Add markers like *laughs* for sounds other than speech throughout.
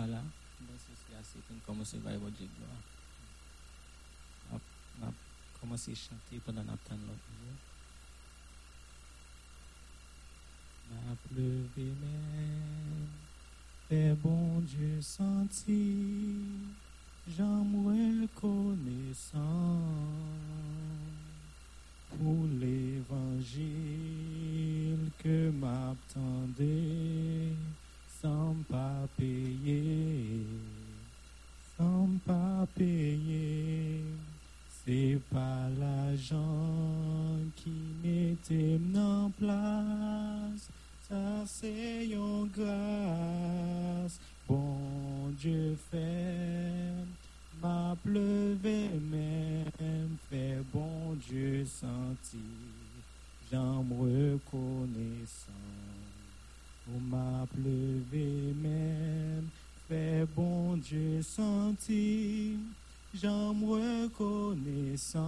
Voilà. Pour nous commencer à votre Dieu gloire. On a commencé à chanter pendant temps l'autre jour. M'a pleuvé même, fait bon Dieu senti, j'en reconnaissant pour l'évangile que m'attendait sans pas payer, sans pas payer. C'est pas l'argent qui m'était en place, ça c'est une grâce. Bon Dieu fait, m'a pleuvé même, fait bon Dieu senti, j'en reconnaissant. On m'a même, fait bon Dieu senti, j'en reconnaissant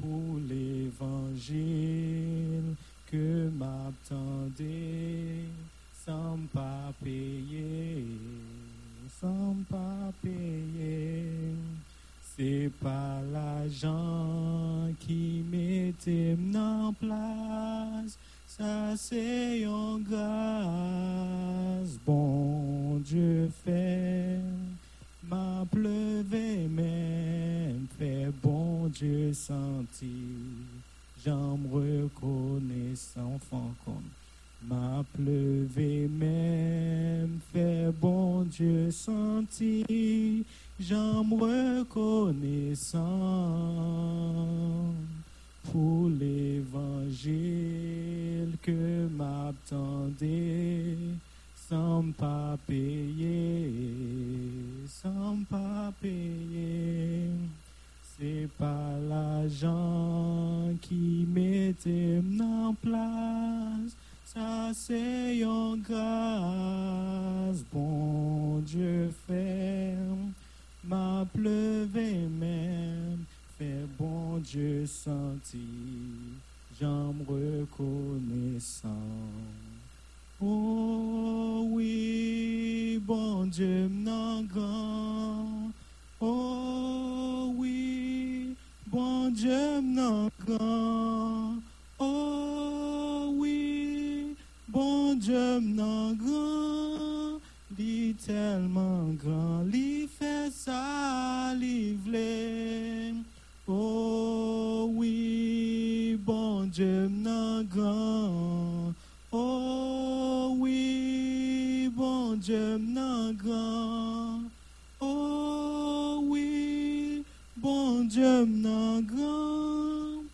pour l'évangile que m'attendait sans pas payer, sans pas payer. C'est pas l'argent qui mettait en place, ça c'est une grâce, bon Dieu fait, m'a pleuvé même, fait bon Dieu senti, j'en reconnaissant enfant comme m'a pleuvé même, fait bon Dieu senti, j'en reconnaissant pour l'évangile que m'attendait sans pas payer, sans pas payer. C'est pas l'argent qui mettait en place, ça c'est une grâce, bon Dieu fait, m'a pleuvé même, fait bon Dieu senti, Jam rekonesan Oh oui, bon Dieu m'nan grand. Oh oui, bon Dieu m'nan grand. Oh oui, bon Dieu m'nan grand. Li telman grand, li fè sa li vlem Oh oui, bon Dieu grand, oh oui, bon Dieu grand, oh oui, bon Dieu m'en grand,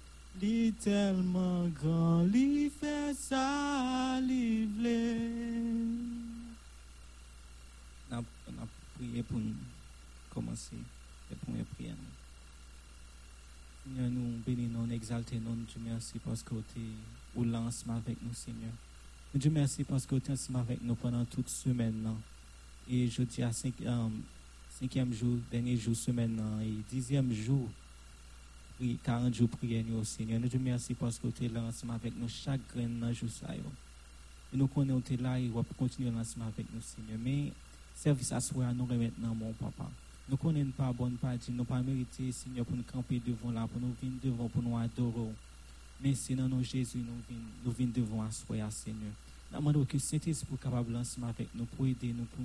li tellement grand, li fait ça, li vle. On a prié pour commencer la première prière. Seigneur, nous bénissons, nous exaltons, nous Dieu merci parce que tu es lancement avec nous, Seigneur. Nous Dieu merci parce que tu es avec nous pendant toute semaine. là. Et je dis à euh, cinquième jour, dernier jour, semaine, là, et dixième jour, oui, 40 jours prière nous Seigneur. Nous Dieu merci parce que tu es ensemble avec nous chaque grain dans jour. Et nous connaissons tu es là et va continuer ensemble avec nous, Seigneur. Mais service à soi, nous dans mon papa. Nous connaissons pas bonne partie, nous pas mérité, Seigneur, pour nous camper devant là, pour nous venir devant, pour nous adorer. Mais c'est dans Jésus, nous venons, nous devant à soi, Seigneur. Nous demandons que Saint-Esprit soit capable ensemble avec nous, pour aider nous, pour,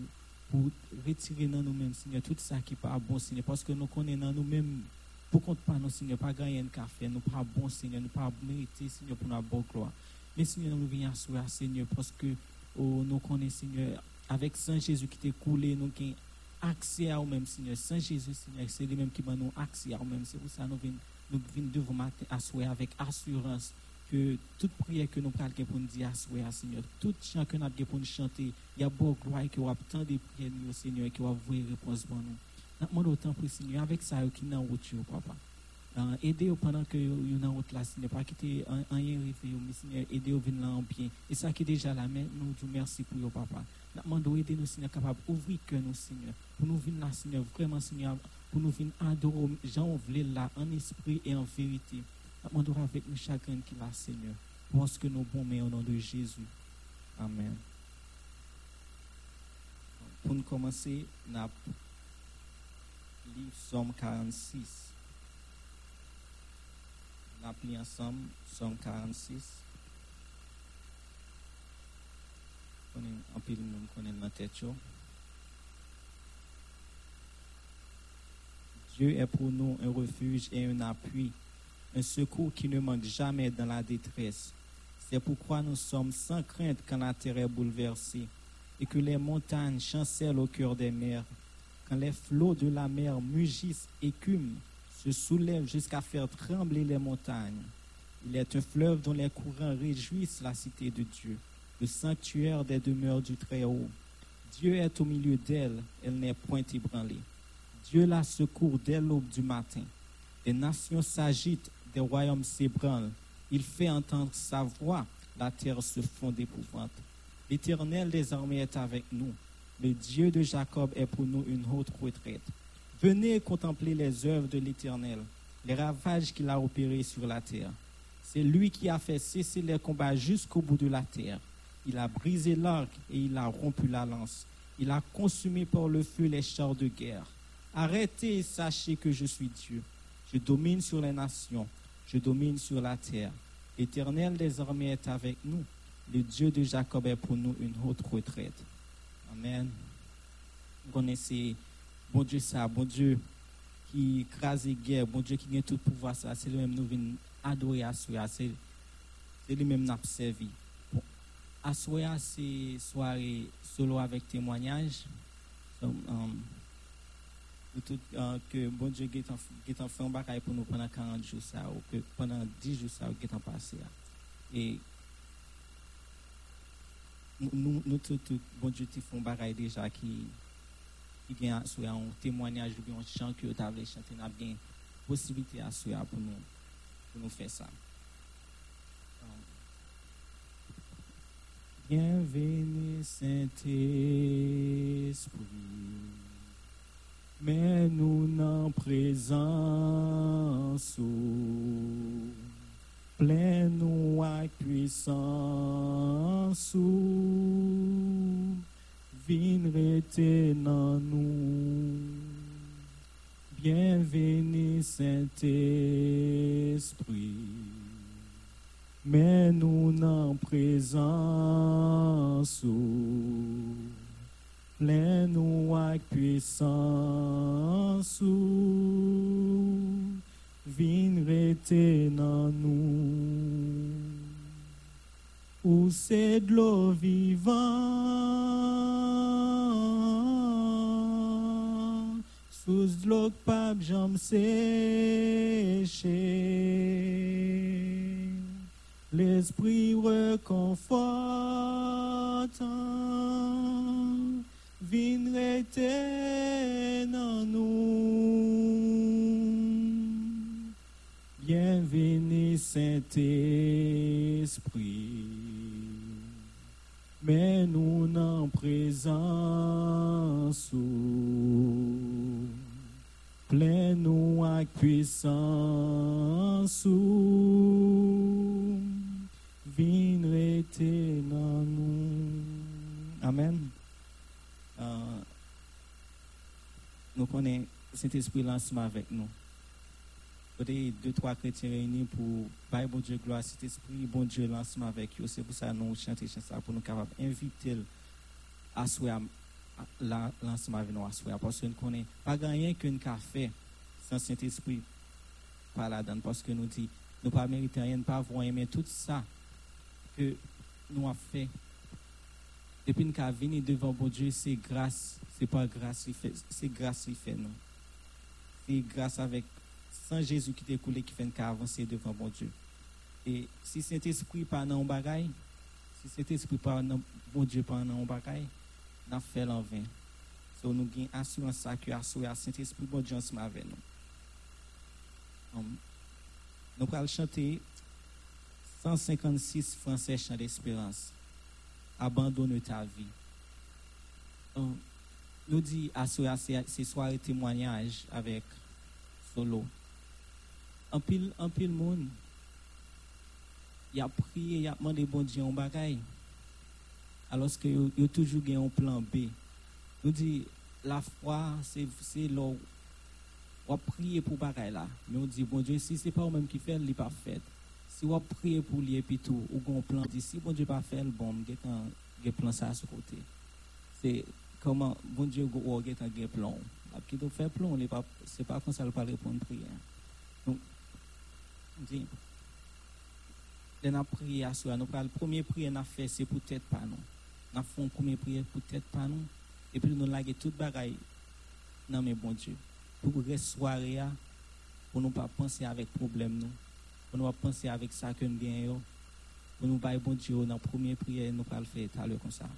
pour retirer dans nous-mêmes, Seigneur, tout ça qui n'est pas bon, Seigneur, parce que nous connaissons nous-mêmes, pour compte pas nous, Seigneur, pas gagner un café, nous pas bon, Seigneur, nous pas mérité, Seigneur, pour notre bonne gloire. Mais Seigneur, nous venons à soi, Seigneur, parce que oh, nous connaissons, Seigneur, avec Saint Jésus qui t'est coulé, nous avons accès à nous-mêmes, Seigneur. Saint Jésus, Seigneur, c'est lui-même qui va nous accès à nous-mêmes. C'est pour ça que nous venons, nous venons devant matin à soi avec assurance que toute prière que nous parlons pour nous dire à soi, Seigneur, tout chant que nous avons pour nous chanter, il y a beaucoup de gloire qui va tant de prières, nous, Seigneur, qui va voir réponse pour nous. Nous autant pour Seigneur, avec ça, qui en route, papa. Euh, aidez-vous pendant que vous êtes en route là, Seigneur, pas quitter un rien arrivé, mais Seigneur, aidez-vous venir là en bien. Et ça qui est déjà là, mais nous disons merci pour vous, papa. Nous demandons aider nous, Seigneur, capable d'ouvrir que nous, Seigneur, pour nous venir là, Seigneur, vraiment, Seigneur, pour nous venir adorer, Jean voulait là, en esprit et en vérité. Nous demandons avec nous chacun qui là, Seigneur, parce que nous bons, au nom de Jésus. Amen. pour nous commencer, nous livre Somme 46. Nous appelons ensemble Somme 46. Dieu est pour nous un refuge et un appui, un secours qui ne manque jamais dans la détresse. C'est pourquoi nous sommes sans crainte quand la terre est bouleversée et que les montagnes chancellent au cœur des mers, quand les flots de la mer mugissent, écument, se soulèvent jusqu'à faire trembler les montagnes. Il est un fleuve dont les courants réjouissent la cité de Dieu, le sanctuaire des demeures du Très-Haut. Dieu est au milieu d'elle, elle, n'est point ébranlée. Dieu la secourt dès l'aube du matin. Des nations s'agitent, des royaumes s'ébranlent. Il fait entendre sa voix, la terre se fond d'épouvante. L'Éternel désormais est avec nous. Le Dieu de Jacob est pour nous une haute retraite. Venez contempler les œuvres de l'Éternel, les ravages qu'il a opérés sur la terre. C'est lui qui a fait cesser les combats jusqu'au bout de la terre. Il a brisé l'arc et il a rompu la lance. Il a consumé par le feu les chars de guerre. Arrêtez et sachez que je suis Dieu. Je domine sur les nations. Je domine sur la terre. L'Éternel désormais est avec nous. Le Dieu de Jacob est pour nous une haute retraite. Amen. Vous connaissez, bon Dieu ça, bon Dieu qui crase les guerres, bon Dieu qui a tout pouvoir ça, c'est lui-même nous venons adorer à c'est lui-même nous servi. À soi, c'est soirée solo avec témoignage. Um, tout, uh, que bon Dieu est en fait un pour nous pendant 40 jours ou que pendant 10 jours ça, est en passé. Et nous, bon Dieu, tu font bagaille déjà qui, qui un témoignage ou un chant que tu as chanter, n'a bien possibilité à pour nous, pour nous faire ça. Bienvenue Saint-Esprit, mais nous n'en présence plein-nous avec puissance, vin dans nous. Bienvenue Saint-Esprit, mais nous en présence, plein-nous avec puissance rete nan nous. Ou c'est de l'eau vivante, sous de l'eau pas j'en séché. L'esprit reconfortant, vin nan nous? Bienvenue Saint-Esprit, mais nous n'en présence, plein-nous avec puissance, viendrez dans nous. Amen. Euh, nous connaissons Saint-Esprit avec nous peut-être deux, trois chrétiens réunis pour Bible bon Dieu gloire, cet esprit, bon Dieu, lancement avec eux. C'est pour ça que nous chantons ça pour nous capables d'inviter à soi lancement avec nous à soi. Parce que nous connaissons pas rien qu'un café sans Saint-Esprit par là-dedans. Parce que nous dit, nous pas mériter rien, avoir aimé tout ça que nous avons fait. Depuis nous avons devant bon Dieu, c'est grâce, c'est pas grâce, c'est grâce qui fait nous. C'est grâce avec sans Jésus qui t'écoule qui fait avancer devant mon Dieu. Et si cet esprit pas dans bagaille, si cet esprit pas dans mon Dieu pas dans bagaille, n'a fait l'en vain. So nous avons assurance que assurer Saint-Esprit bon Dieu ensemble avec nous. Um, nous allons chanter 156 français chant d'espérance. Abandonne ta vie. Um, nous dit assurer ces soirées témoignages avec solo en pile, en pile monde, il a prié, il a demandé bon Dieu un bagaille. Alors que il a toujours un plan B nous dit la foi, c'est là on prier pour pareil là. Mais on dit, bon Dieu, si c'est pas vous-même qui fait, il n'est pas fait. Si on prie pour lui et puis tout, ou on plan, dit, si bon Dieu pas fait, bon, il y a plan ça à ce côté. C'est comment, bon Dieu, on a un plan. Qui doit faire plan, c'est pas comme ça, il pas répondre prière. Donc, on dit, a prié à soi. Nous la première prière qu'on a fait, c'est pour tête pas nous. On a fait une première prière pour tête pas nous. Et puis nous avons tout bagaille dans mes bon Dieu. Pour rester pour ne pas penser avec problème nous. Pour pas penser avec ça que nous gagnons. Pour nous pas bon Dieu dans la première prière, nous allons le faire tout comme ça.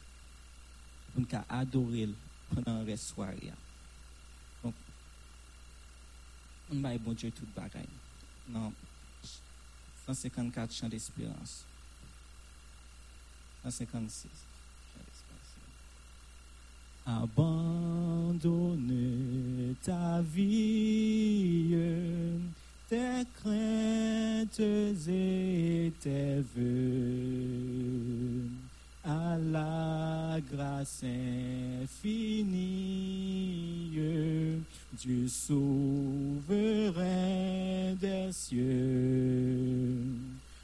Pour nous adorer pendant la soirée. Donc, on va bon Dieu tout bagaille. Non. 154 chants d'espérance. 156. Abandonne ta vie, tes craintes et tes voeux. À la grâce infinie du souverain des cieux,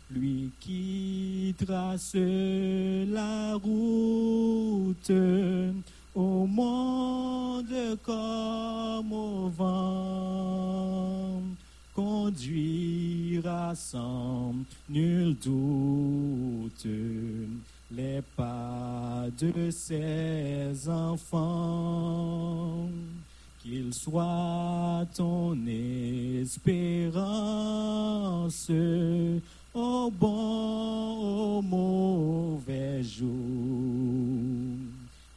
lui qui trace la route au monde comme au vent, conduira sans nul doute les pas de ses enfants, qu'il soit ton espérance au bon, au mauvais jour,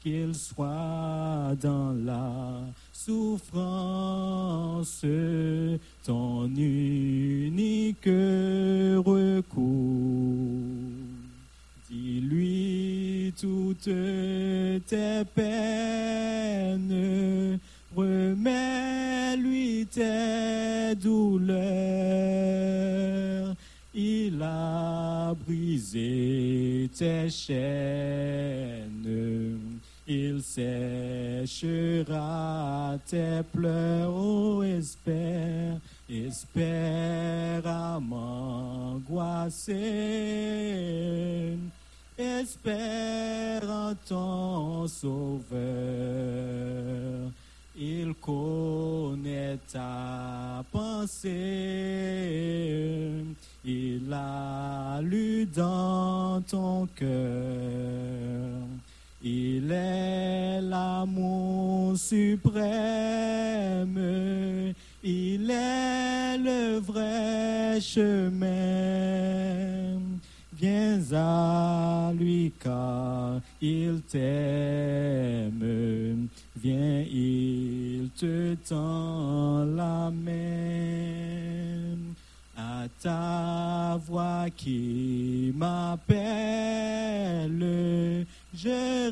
qu'il soit dans la souffrance ton unique recours lui toutes tes peines, remets-lui tes douleurs. Il a brisé tes chaînes, il séchera tes pleurs, oh, espère espère à m'angoisser espère en ton sauveur. Il connaît ta pensée, il a lu dans ton cœur. Il est l'amour suprême, il est le vrai chemin Viens à lui car il t'aime. Viens, il te tend la main. À ta voix qui m'appelle, je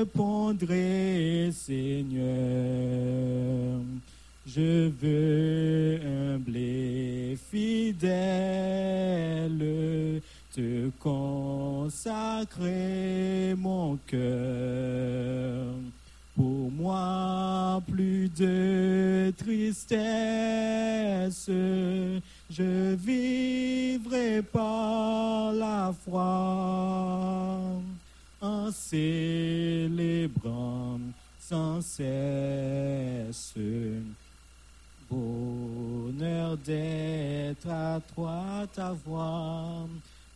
répondrai, Seigneur. Je veux humbler fidèle te consacrer mon cœur. Pour moi, plus de tristesse, je vivrai par la foi en célébrant sans cesse. Bonheur d'être à toi, ta voix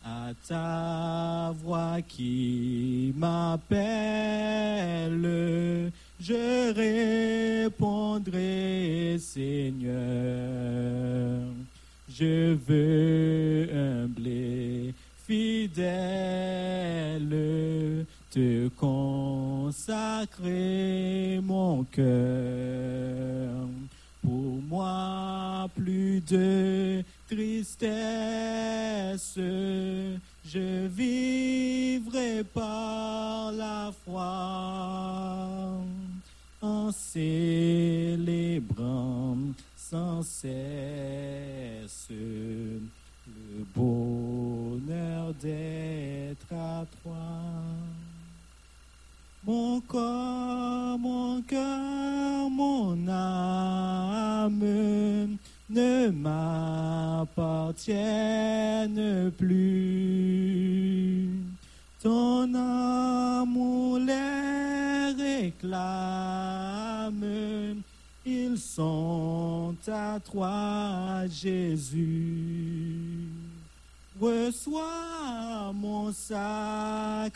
à ta voix qui m'appelle, je répondrai, Seigneur. Je veux humbler, fidèle, te consacrer mon cœur. Pour moi, plus de tristesse, je vivrai par la foi en célébrant cesse le bonheur d'être à toi. Mon corps, Mon cœur, mon âme ne m'appartiennent plus. Ton amour les réclame, ils sont à toi, Jésus. Reçois mon sacrifice,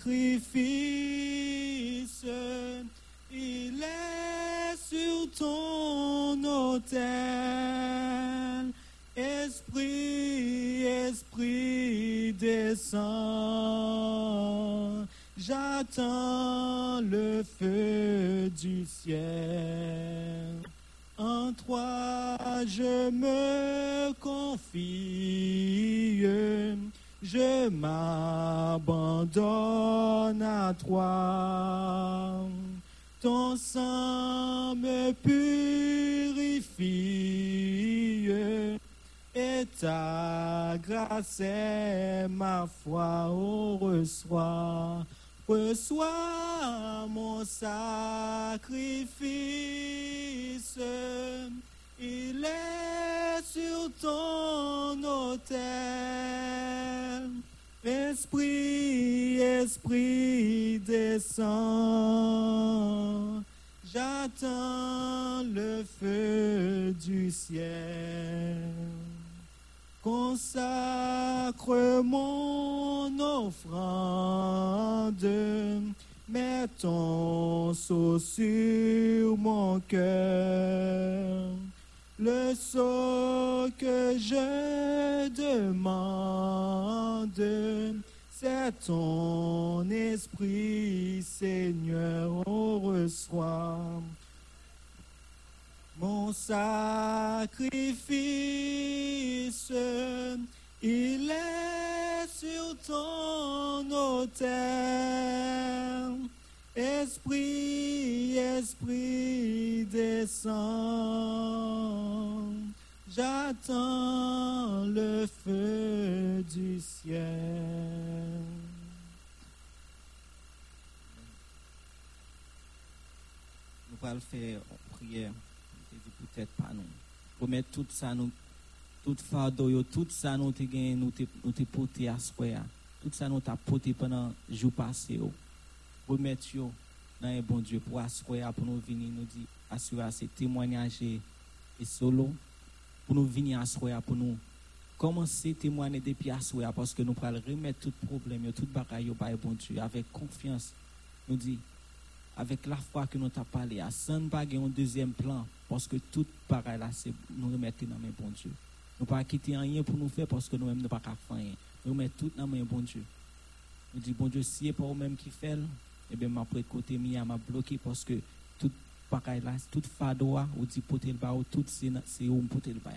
il est sur ton autel. Esprit, Esprit, descend. J'attends le feu du ciel. En toi je me confie, je m'abandonne à toi. Ton sang me purifie et ta grâce est ma foi. Oh, reçois, reçois mon sacrifice. Il est sur ton autel. Esprit, Esprit, descend. J'attends le feu du ciel. Consacre mon offrande, mets ton sceau sur mon cœur. Le sceau que je demande, c'est ton esprit, Seigneur, on reçoit mon sacrifice. Il est sur ton autel. Esprit, Esprit, descend. J'attends le feu du ciel. Nous allons faire une prière. Pas nous. Pour tout ça, nous, tout fardeau, tout ça, nous avons nous te porté à soir. Tout ça, nous porté pendant le jour passé. Pour mettre dans un bon Dieu, pour assurer, pour nous venir nous dire, assurer ces témoignages et solo, pour nous venir assurer, pour nous commencer à témoigner depuis assurer, parce que nous allons remettre tout problème, tout bagaille bon Dieu, avec confiance. Nous dit, avec la foi que nous avons parlé, à sans pas un deuxième plan, parce que tout pareil là, c'est nous remettre dans main bon Dieu. Nous ne pas quitter rien pour nous faire parce que nous-mêmes ne pas faire rien. Nous remettons tout dans main bon Dieu. Nous disons, bon Dieu, si c'est pas vous-même qui fait, eh bien, ma côté mia m'a bloqué parce que tout pareil là, tout fadoa, ou dit le bas, tout c'est c'est où poter le bas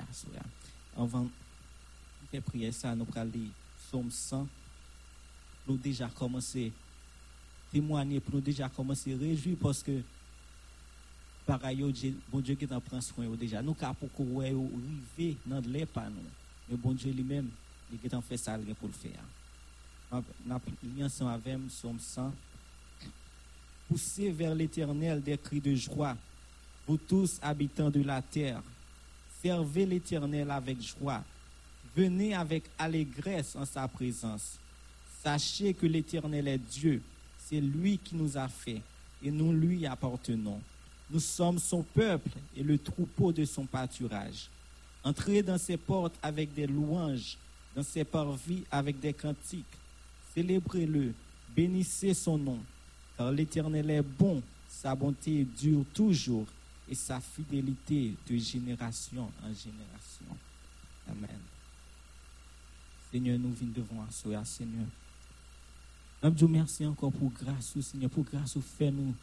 Avant de prier ça, nous allons lire Somme 100. Nous déjà commencé témoigner pour nous déjà commencer à réjouir parce que pareil, bon Dieu qui t'en prend soin déjà. Nous, car pour qu'on arrive dans l'air pas nous. Mais bon Dieu lui-même, il qui t'en fait ça pour le faire. Nous ensemble avec Somme 100. Poussez vers l'éternel des cris de joie, vous tous habitants de la terre. Servez l'éternel avec joie. Venez avec allégresse en sa présence. Sachez que l'éternel est Dieu c'est lui qui nous a fait et nous lui appartenons. Nous sommes son peuple et le troupeau de son pâturage. Entrez dans ses portes avec des louanges, dans ses parvis avec des cantiques. Célébrez-le, bénissez son nom, car l'Éternel est bon, sa bonté dure toujours et sa fidélité de génération en génération. Amen. Seigneur, nous venons devant toi, Seigneur. Je vous merci encore pour grâce, Seigneur, pour grâce au fait nous.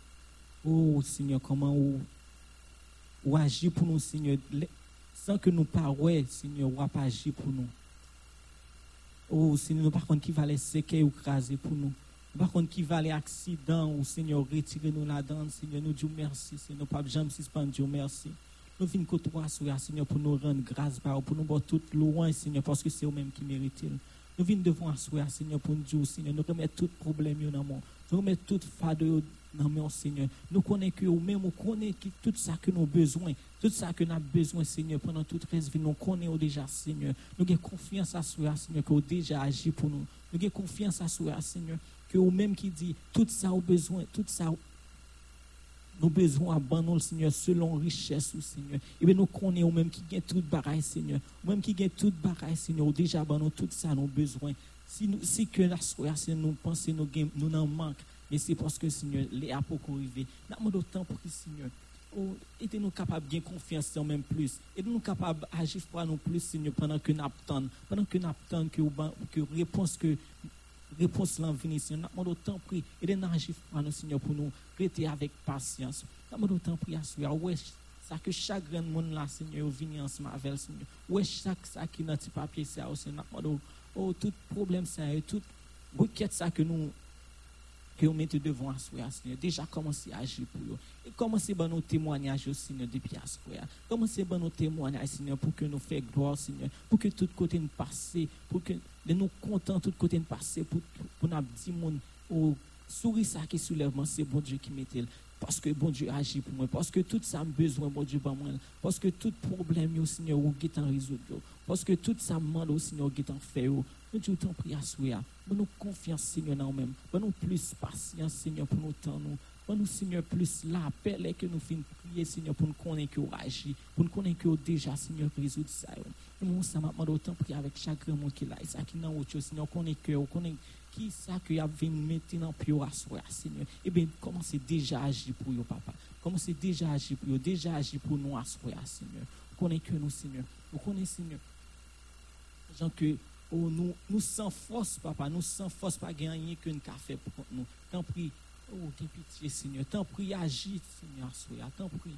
Oh, Seigneur, comment vous agir pour nous, Seigneur, sans que nous parlions, Seigneur, vous pas agir pour nous. Oh, Seigneur, nous par contre qui va les séquer ou craser pour nous. Par contre, qui va les accidents, ou Seigneur, retirer nous là-dedans, Seigneur, nous disons merci, Seigneur, pas jamais suspendre, Dieu merci. Nous venons côtoyer, Seigneur, pour nous rendre grâce, pour nous voir tout loin, Seigneur, parce que c'est vous-même qui méritez. Nous venons devant asseoir, Seigneur, pour nous dire, Seigneur, nous remettons tout problème dans mon. Nous remettons tout fardeau dans mon Seigneur. Nous connaissons que nous-mêmes, nous connaissons tout ça que nous avons besoin. Tout ça que nous avons besoin, Seigneur, pendant toute reste vie, nous connaissons déjà, Seigneur. Nous avons confiance à soi, Seigneur, que vous déjà agi pour nous. Nous avons confiance à soi, Seigneur, que vous-même qui dit, tout ça au besoin, tout ça nous besoin abandonner, Seigneur, selon richesse, Seigneur. Et bien, nous connaissons même qui gagne tout bagaille, Seigneur. Même qui gagne tout bagaille, Seigneur. Déjà abandonner tout ça, nos besoins. Si, nous, si que la soirée, nous pensons, nous, nous en manquons. Mais c'est parce que, Seigneur, les a pour arriver. Nous temps pour Seigneur. Oh, nous capables de confiance en même plus. Et nous capables d'agir pour nous plus, Seigneur, pendant que nous attendons. Pendant que nous attendons que, que réponse que réponse l'en venir, Seigneur. Nous temps pris. Et nous agir pour nous, Seigneur, pour nous rester avec patience. Nous avons temps pris à ce Ouais, ça que chaque grand monde là, Seigneur, vient ensemble avec Seigneur? Ouais, chaque ça qui dans petit papier, c'est aussi, Seigneur. Oh, tout problème, ça, tout requête ça que nous que vous mettez devant Seigneur. Déjà commencez à agir pour vous. Et commencez à nos témoignages, Seigneur, depuis Assoya. Commencez à nos témoignages, Seigneur, pour que nous fassions gloire, Seigneur. Pour que tout côté nous passe, pour que nous contents tout côté nous passe, pour, pour nous dire, oh, souris ça qui soulève, c'est bon Dieu qui mettez. Parce que bon Dieu agit pour moi. Parce que tout ça a besoin, bon Dieu, pour moi. Parce que tout problème, Seigneur, vous est en résoudre. Parce que tout ça demande, Seigneur, qui est en fait. Nous Dieu t'en prie à souhait. Nous confiance, Seigneur, dans nous-mêmes. Nous plus patience, Seigneur, pour nous temps, nous. Nous, Seigneur, plus l'appel que nous finissons prier, Seigneur, pour nous connaître que agissez, pour nous connaître que déjà, Seigneur, résoudre ça. Nous, ça m'a demandé autant avec chaque grand qui est là, ça qui n'a autre chose, Seigneur, connaître que vous connaît qui ça que vous avez mis dans le à soi, Seigneur. Eh bien, commencez déjà à agir pour vous, papa? Commencez déjà à agir pour vous, déjà à pour nous à Seigneur. Vous connaissez que nous, Seigneur. Vous connaissez, Seigneur. Gens que Oh, nous, nous sans force, papa, nous sans force, pas gagner qu'un café pour nous. Tant pis, oh, t'es pitié, Seigneur. Tant pis, agis, Seigneur, soya. Tant pis,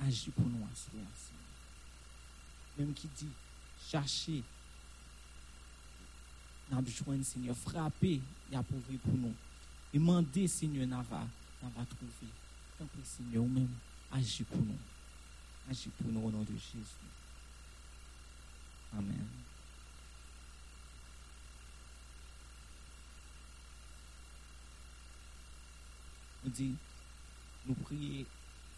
agis pour nous, soya, Seigneur. Même qui dit, chercher, n'a besoin, Seigneur, frapper, il a pour nous. Demander, Seigneur, n'a va, trouver. Tant pis, Seigneur, même, agis pour nous. Agis pour nous au nom de Jésus. Amen. nous dit, nous prions,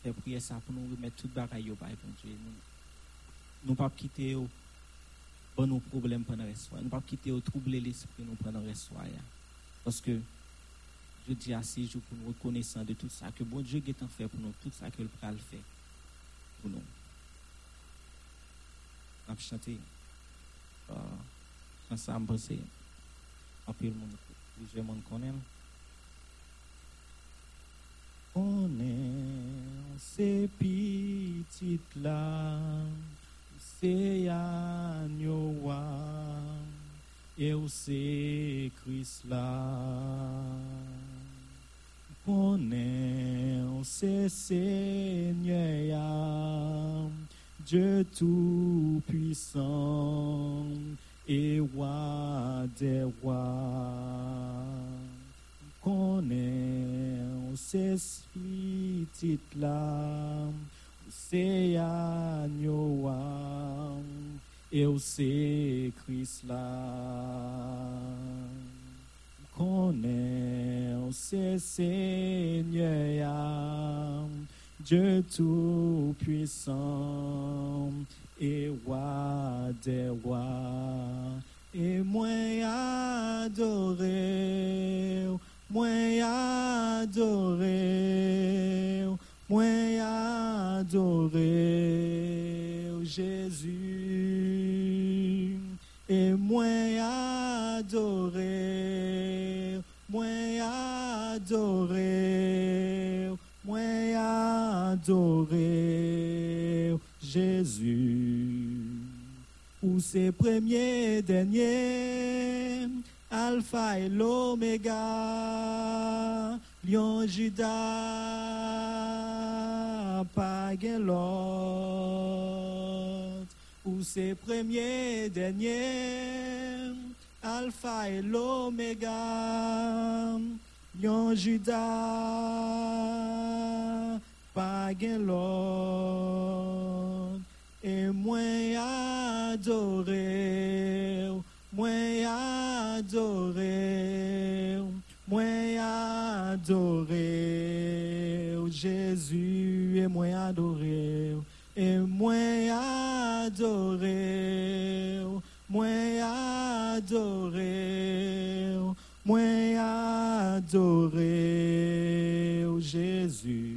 faire prier ça pour nous remettre tout bagaille au Dieu. Nous ne pas quitter nos problèmes pendant le soir. Nous pas quitter au troubler l'esprit nous pendant. Parce que je dis à ces jours pour nous reconnaissant de tout ça, que bon Dieu est en fait pour nous, tout ça que le pral fait pour nous. On chanter. Me penser. En plus, connaît. On est ces petites là, Agnoa, et c'est Christ là. On est c'est Seigneur, Dieu tout-puissant et roi des rois connaît ces petites c'est agneau et c'est Christ là. Connaît c'est Seigneur, Dieu tout-puissant et roi des rois. Et moi adoré moi adoré, moi adoré Jésus, et moi adoré, moi adoré, moi adoré Jésus, ou c'est premier dernier Alpha et l'Oméga, Lion Judas, Pagelot, ou c'est premier, dernier, Alpha et l'Oméga, Lion Judas, Pagelot, et moi adoré, moi adoré, moi adoré, Jésus et moi adoré, et moi adoré, moi adoré, moi adoré, Jésus,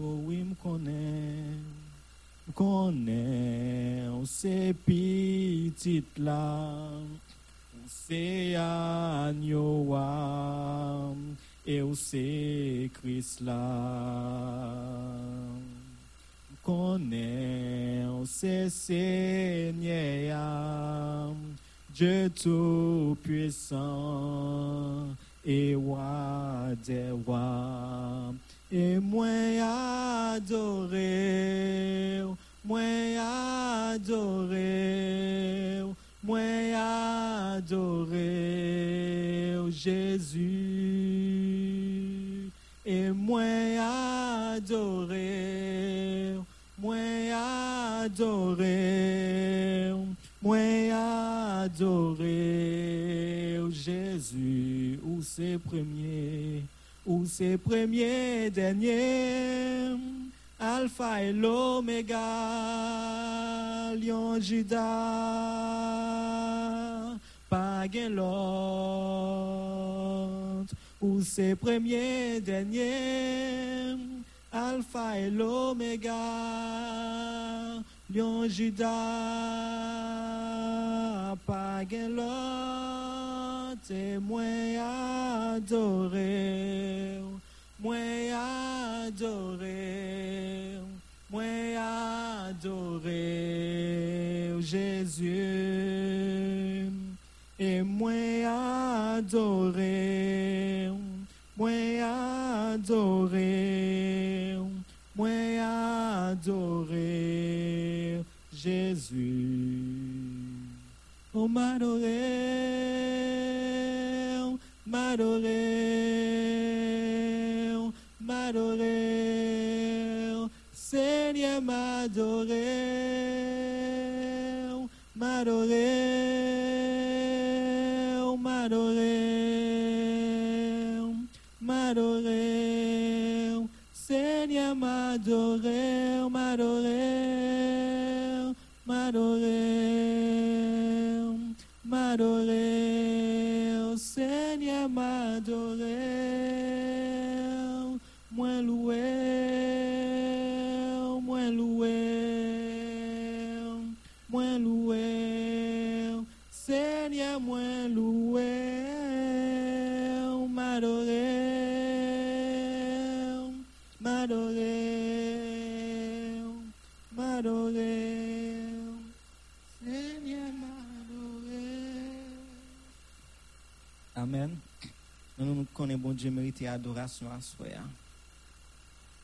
oh oui, connais, me connais, on sait petit là, sait agneau, et on sait Christ là. Sait Seigneur, Dieu Tout-Puissant, et roi des rois, et moi adoré, moi adoré, moi adoré, Jésus, et moi adoré, moi adoré, moi adoré, Jésus, où c'est premier, où c'est premier, dernier, Alpha et l'Oméga, Lion Judas, pas l'autre, où c'est premier, dernier, Alpha et l'Oméga, Lion Judas, pas l'autre, et moi adoré, moi adoré, moi adoré, Jésus, et moi adoré, moi adoré, moi adoré, Jésus. Oh, m'adorer, m'adorer, m'adorer, Amen. Nous connaissons, bon Dieu, mériter adoration à soi.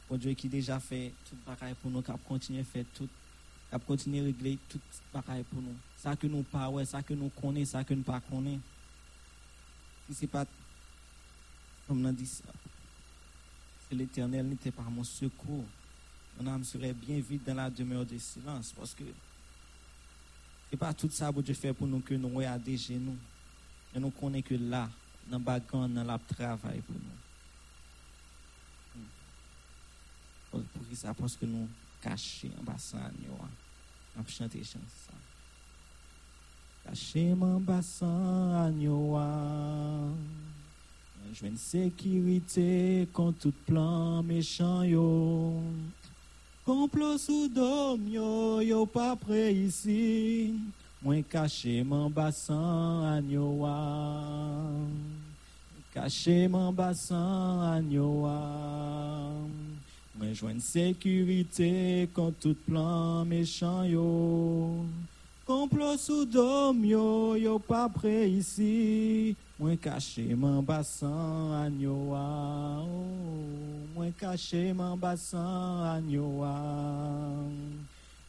Bon Dieu qui déjà fait tout pareil pour nous, qui a continué à faire tout, qui a continué à régler tout pareil pour nous. Ça que nous pas, ça que nous connaissons, ça que nous pas connaissons. Si c'est pas, comme on dit ça, c'est l'éternel n'était pas mon secours. Mon âme serait bien vite dans la demeure de silence parce que c'est pas tout ça que Dieu fait pour nous que nous regardons chez nous. Et nous connaissons que là, dans le bagan, dans le travail pour nous. Pour pour qui ça? Parce que nous cachons en bassin agneau. hein. Chanter chanson. Caché mon bassin agneau. Je une sécurité contre tout plan méchant yo. Complot sous dôme yo, yo pas près ici. Moi caché mon bassin agneau. Caché mon bassin agneau. Moi joindre sécurité contre tout plan méchant yo. Complot sous dôme yo, yo pas près ici. Moi caché mon bassin agneau. Oh, moi caché mon bassin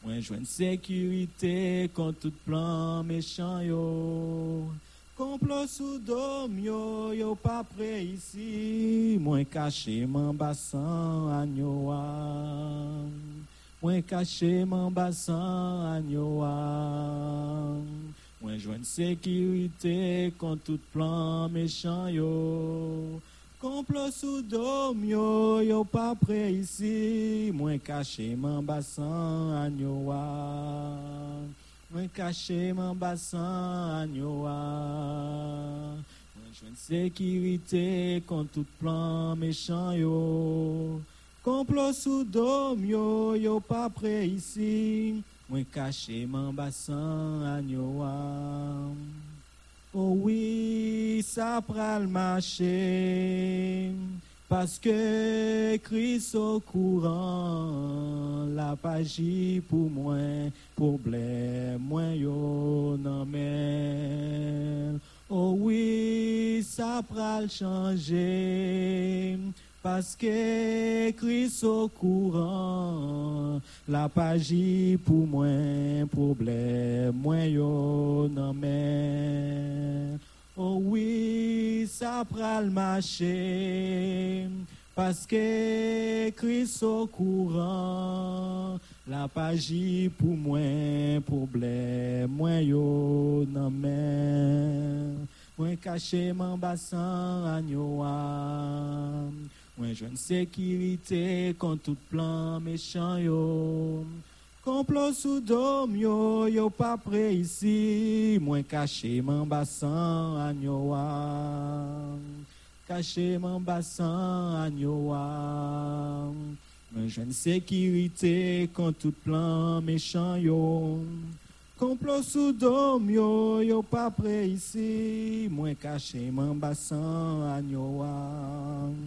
Mwen jwen sekurite kon tout plan mechan yo, Komplo sou dom yo, yo pa pre isi, Mwen kache man basan anyo an, Mwen kache man basan anyo an, Mwen jwen sekurite kon tout plan mechan yo, Complot sous dôme yo, yo pas près ici. Mwen caché mon bassin agnoa. Mwen caché mon bassin agnoa. Mwen jwen sécurité contre tout plan méchant yo. Complot sous dôme yo, yo pas près ici. Mwen caché mon bassin agnoa. Oh oui, ça pral marcher. Parce que Christ au courant, la page pour moi, problème, moi yo. Oh oui, ça pral changer. Parce que Christ au courant, la page pour moi, problème, moi yo nan men. Oh oui, ça pral marcher. Parce que Christ au courant, la page pour moi, problème, moi yo nan men. Moi caché mon bassin agnoa. Mwen jwen sekirite kon tout plan mechan yo. Komplo sou dom yo, yo pa pre isi, mwen kache man basan anyo wang. Kache man basan anyo wang. Mwen jwen sekirite kon tout plan mechan yo. Komplo sou dom yo, yo pa pre isi, mwen kache man basan anyo wang.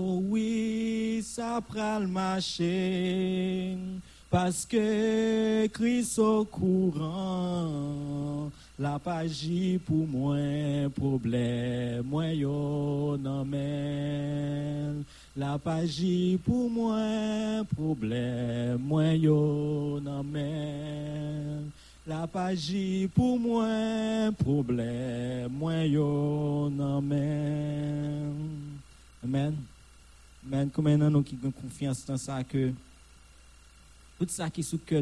Oh oui, sa pral mache, Paske kris o kouran, La paji pou mwen problem, Mwen yo nan men. La paji pou mwen problem, Mwen yo nan men. La paji pou mwen problem, Mwen yo nan men. Amen. Amen. Combien de nous qui ont confiance dans ça que tout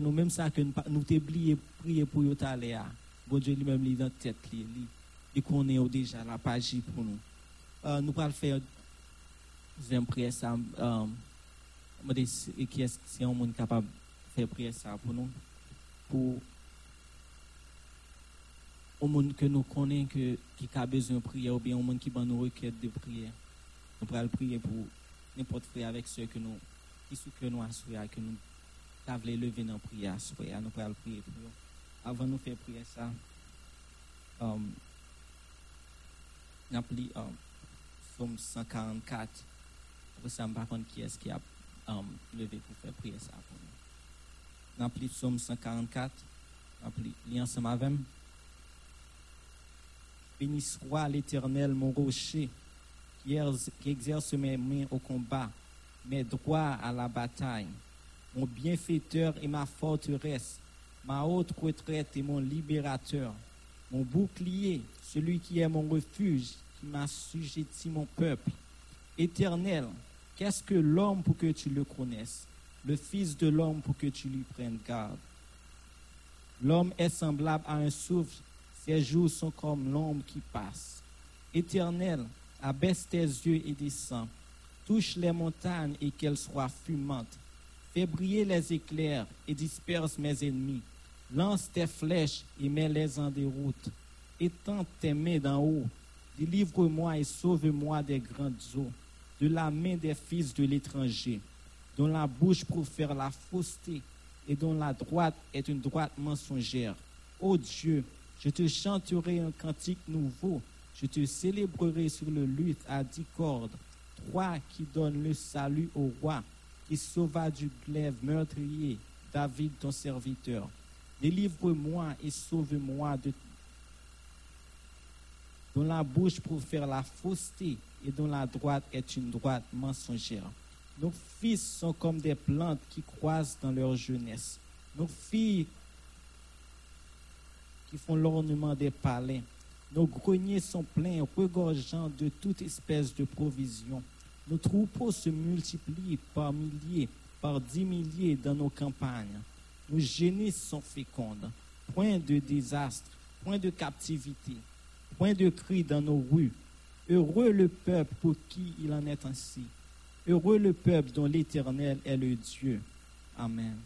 nous, même ça que nous pa- nous t'oublié prier pour yo t'aller à. Bon la page pour nous. Euh, nous allons faire deuxième prière ça euh, me dis si- qui est si un monde capable de faire prière ça pour nous pour au monde que nous connaissons que qui a besoin de prière ou bien de prière. Nous allons prier pour n'importe frère avec ceux qui que nous assurons que nous lever dans prière, nous prier pour. Avant de nous faire prier ça, um, nous appelons um, Somme 144. Après ça, je ne sais pas qui est-ce qui a um, levé pour faire prier ça pour nous. Nous Somme 144. Nous avec. Béni soit l'Éternel, mon rocher, exerce- mes mains au combat, mes droits à la bataille mon bienfaiteur et ma forteresse, ma haute retraite et mon libérateur, mon bouclier, celui qui est mon refuge, qui m'a sujetti mon peuple. Éternel, qu'est-ce que l'homme pour que tu le connaisses, le Fils de l'homme pour que tu lui prennes garde. L'homme est semblable à un souffle, ses jours sont comme l'ombre qui passe. Éternel, abaisse tes yeux et descends, touche les montagnes et qu'elles soient fumantes. Fais briller les éclairs et disperse mes ennemis. Lance tes flèches et mets-les en déroute. Étends tes mains d'en haut. Délivre-moi et sauve-moi des grandes eaux, de la main des fils de l'étranger, dont la bouche profère la fausseté et dont la droite est une droite mensongère. Ô Dieu, je te chanterai un cantique nouveau. Je te célébrerai sur le luth à dix cordes. Toi qui donnes le salut au roi qui sauva du glaive meurtrier, David ton serviteur. Délivre-moi et sauve-moi de dont la bouche profère la fausseté et dont la droite est une droite mensongère. Nos fils sont comme des plantes qui croissent dans leur jeunesse. Nos filles qui font l'ornement des palais. Nos greniers sont pleins, regorgeant de toute espèce de provisions. Nos troupeaux se multiplient par milliers, par dix milliers dans nos campagnes. Nos génisses sont fécondes. Point de désastre point de captivité, point de cri dans nos rues. Heureux le peuple pour qui il en est ainsi. Heureux le peuple dont l'Éternel est le Dieu. Amen.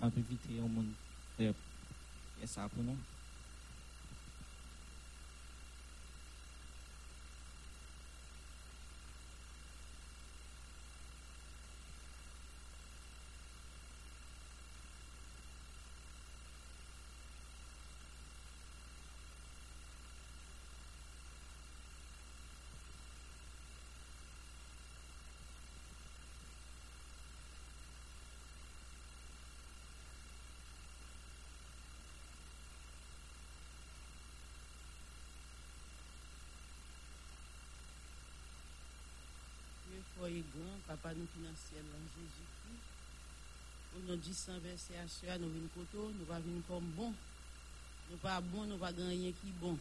Pour e bon, papa nou finansyel an Jejou ki, ou nou disan verse a sya nou vin koto, nou va vin kom bon, nou pa bon, nou va ganyen ki bon.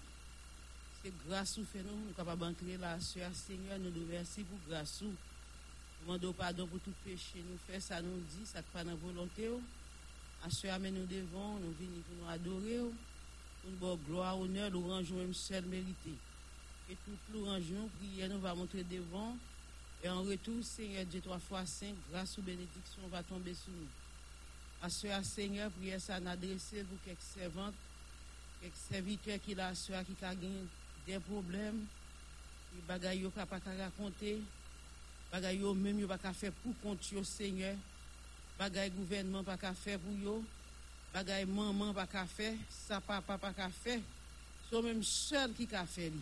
Se grasou fe nou, nou kapab ankle la sya, Senyor nou nou verse pou grasou, nou mando padon pou tout peche, nou fe sa nou di, sa kwa nan volonte ou, a sya men nou devon, nou vin pou nou adore ou, pou nou bo gloa, honneur, nou ranjou msel merite. Et tout nou ranjou, priye nou va montre devon, Et en retour, Seigneur Dieu, trois fois saint, grâce ou bénédiction va tomber sur nous. À ce Seigneur, prière ça n'adresser pour quelques servantes, quelques serviteurs qui l'a qui a des problèmes, qui bagaille pas pas raconter, bagaille même pas faire pour compte Seigneur, bagaille gouvernement pas faire pour yo, bagaille maman pas faire, ça papa pas faire, sont même seul qui a fait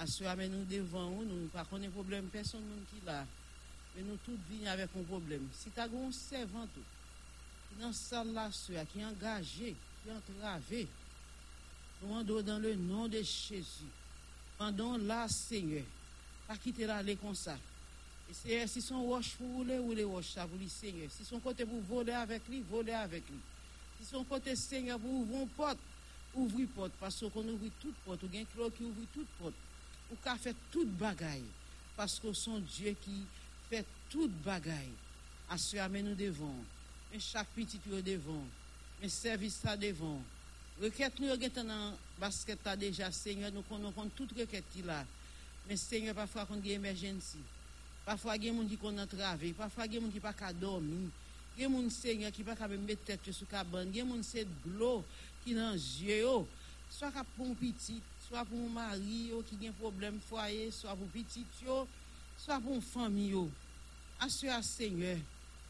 aswa men nou devan ou nou, pa konen problem, person moun ki la, men nou tout vin avèk moun problem. Si ta goun servant ou, ki nan san la aswa, ki angaje, ki antrave, nou ando dan le nan de Chezu, pandan la Seigneur, pa kite la le konsa. E seye, si son wosh pou oule, oule wosh sa, pou li Seigneur. Si son kote pou vole avèk li, vole avèk li. Si son kote Seigneur pou ouvron pot, ouvri pot, paso kon ouvri tout pot, ou gen klo ki ouvri tout pot. ou ka fè tout bagay, pasko son Diyo ki fè tout bagay, asya men nou devon, men chak pitit yo devon, men servis ta devon, reket nou yo getan nan basket ta deja, Senyor nou kon nou kon tout reket ti la, men Senyor pa fwa kon gen emerjensi, pa fwa gen moun ki kon nan trave, pa fwa gen moun ki pa ka domi, gen moun Senyor ki pa ka me met tete sou ka ban, gen moun se blou ki nan zye yo, swa ka pon pitit, swa pou mari yo ki gen problem fwaye, swa pou pitit yo, swa pou fami yo. Aswe a seigneur,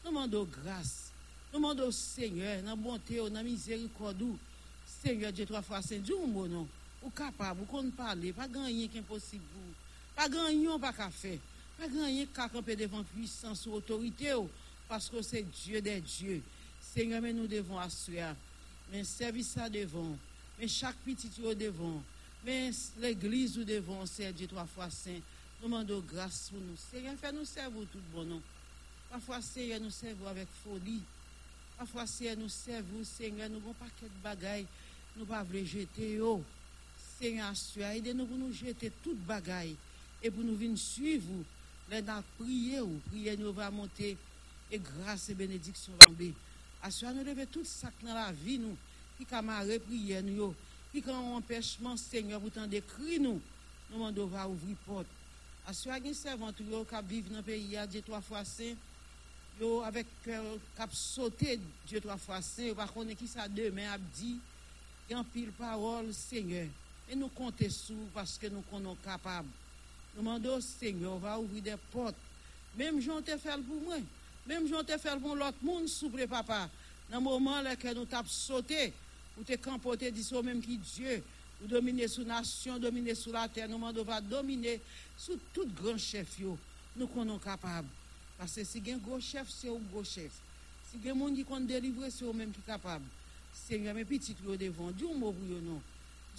nou mando grase, nou mando seigneur, nan bonte yo, nan mizerikodou, seigneur diye twa fwa sen, diyo mbonon, ou kapab, ou kon pale, pa ganyen ki imposibou, pa ganyen pa ka fe, pa ganyen kakampe devan pwisans ou otorite yo, paske se diyo de diyo. Seigneur, men nou devon aswe a, men servisa devon, men chak pitit yo devon, men l'Eglise ou devon ser di 3 fwa sen, nou mando grase pou nou serye, fè nou servou tout bonon. Pafwa serye nou servou avèk foli, pafwa serye nou servou, serye nou bon paket bagay, nou pa vle jete yo, serye asya, ide nou pou nou jete tout bagay, e pou nou vin suivou, lè nan priye ou, priye nou va monte, e grase benediksyon vambi. Asya nou leve tout sak nan la vi nou, ki kamare priye nou yo, qui quand un empêchement, Seigneur, pour t'en décrire nous, nous demandons va ouvrir porte. À ce qui servant qui vivent dans le pays, Dieu trois fois saint, yo avec cœur cap sauter Dieu trois fois saint, va connaître qui ça demain a dit, en pile parole, Seigneur. Et nous comptons sur parce que nous sommes capables. Nous demandons, Seigneur, va ouvrir des portes. Même j'en te fait pour moi. Même j'en te fait pour l'autre monde, souple papa. Dans le moment où nous avons sauté, Ou te kampote diso menm ki Diyo, ou domine sou nasyon, domine sou la ter, nou mando va domine sou tout gran chef yo, nou konon kapab. Pase si gen gros chef, se ou gros chef. Si gen moun ki kon derivre, se ou menm ki kapab. Seigneur, men pitit lo devan, diyon mou pou yo nou.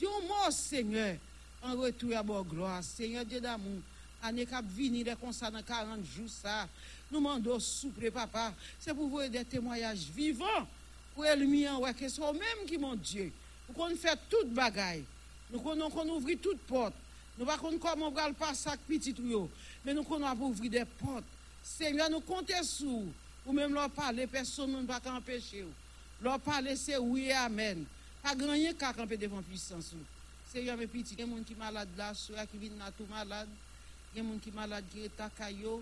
Diyon mou, Seigneur, an retou ya bo gloa. Seigneur, diyo damou, ane kap vini le konsa nan 40 jou sa. Nou mando souple, papa, se pou vwe de temoyaj vivan. pou el mi an wè, ke sou mèm ki moun Diyo. Nou kon fè tout bagay, nou kon, nou kon ouvri tout pot, nou pa kon kon moun bral pa sak pitit ou yo, men nou kon wap ouvri de pot. Seigneur nou kontè sou, ou mèm lò pale, person nou bak empèche ou. Lò pale se oui amen. Pa ganyen kak anpe devan pwisans ou. Seigneur mè pitit, gen moun ki malade la, sou ya ki vin natou malade, gen moun ki malade ki etakay yo,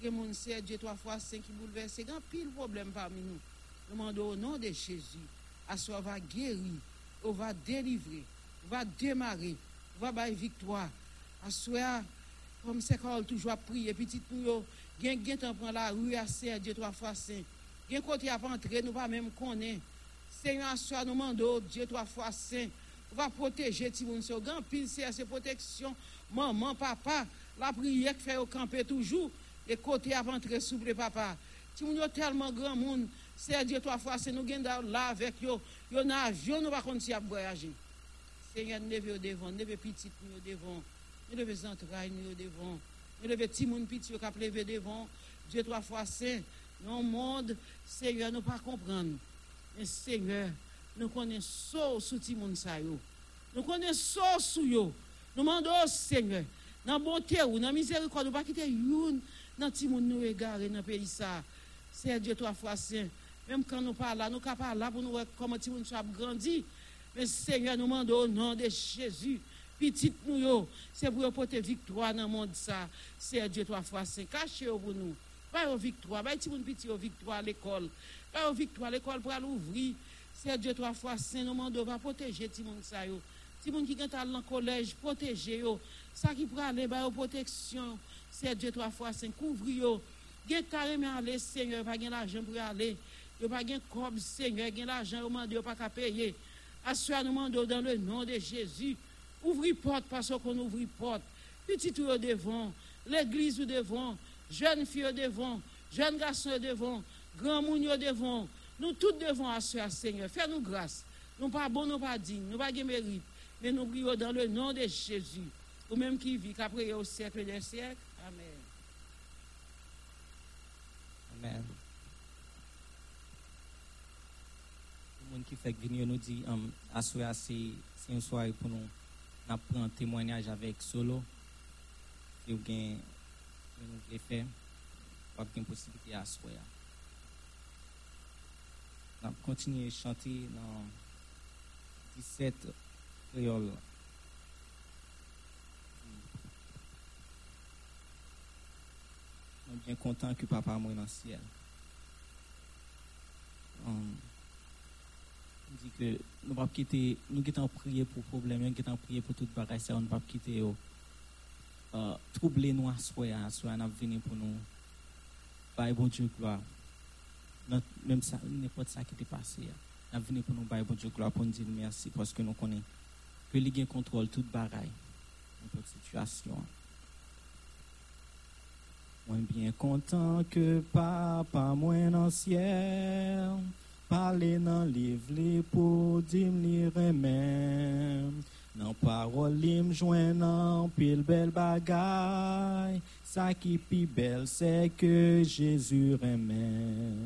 gen moun se dje 3 x 5 ki bouleve, se gen pil problem pa mi nou. Nous. Demandons au nom de Jésus, à soi va guérir, on va délivrer, on va démarrer, on va bailler victoire. À soi, comme c'est quand toujours prier, petit nous, yo, gen gen temps prend la rue à serre Dieu trois fois saint. Gen côté à entrer, nous pas même connaître. Seigneur, à soi nous demandons Dieu trois fois saint. On va protéger ti moun so grand pile c'est protection maman papa la prière qui fait au camper toujours et côté à entrer souple papa. Ti moun yo tellement grand monde Se diyo to a fwa, se nou gen da la vek yo, yo nan avyon nou pa konti ap voyaje. Se yon neve yo devon, neve pitit nou yo devon, neve zantray nou yo devon, neve timoun piti yo kap leve devon, diyo to a fwa se, nou moun, se yon nou pa kompran. E se yon, nou konen sou sou timoun sa yo. Nou konen sou sou yo. Nou mando se yon, nan bonte ou, nan mizeri kwa, nou pa kite yon, nan timoun nou e gare nan peyi sa. Se diyo to a fwa se, Mem kan nou pa la, nou ka pa la pou nou wek koman ti moun chap grandi. Men seigne nou mande o nan de Jezu. Pitit nou yo, se pou yo pote victwa nan moun sa. Se Diyo 3 fwa 5, kache yo pou nou. Bay yo victwa, bay ti moun piti yo victwa l'ekol. Bay yo victwa l'ekol pou al ouvri. Se Diyo 3 fwa 5, nou mande va poteje ti moun sa yo. Ti moun ki gen tal nan kolej, poteje yo. Sa ki prale, ba yo proteksyon. 7, 2, 3 fwa, 5, kouvri yo. Gen tare men ale, seigneur, pa gen la jen pou ale. Yo pas gen comme Seigneur, gen l'argent, yo demande pas qu'à payer. Assois nous dans le nom de Jésus. Ouvrez porte parce qu'on ouvre porte. Petit tout devant, l'église devant, jeune fille au devant, jeune garçon au devant, grand moun au devant. Nous tous devons assurer Seigneur. Fais-nous grâce. Nous pas bon, nous pas dignes, nous pas de mérite. Mais nous prions dans le nom de Jésus. Ou même qui vit qu'après au siècle des siècles. Amen. Amen. Qui fait venir nous dit, um, assoir c'est c'est une soirée pour nous nous prendre un témoignage avec solo. Et vous avez nous voulons avez une possibilité à assoir. Nous continuer à chanter dans 17 créoles. Nous sommes bien contents que papa moi dans le ciel. Um, dit que nous pas quitter nous qui prier pour problème nous qui prier pour toute bagaille ça on pas quitter yo euh troubler nous soya soya n'a venir pour nous. Par bon Dieu gloire. Même ça n'importe ça qui est passé n'a venir pour nous par bon Dieu gloire pour nous dire merci parce que nous connaissons. Que il contrôle toute bagaille. N'importe situation moi bien content que papa moi dans Parler dans le livre li pour dire li remem. Dans parole li m'joint dans pile belle bagaille. Ça qui pi belle c'est que Jésus remem.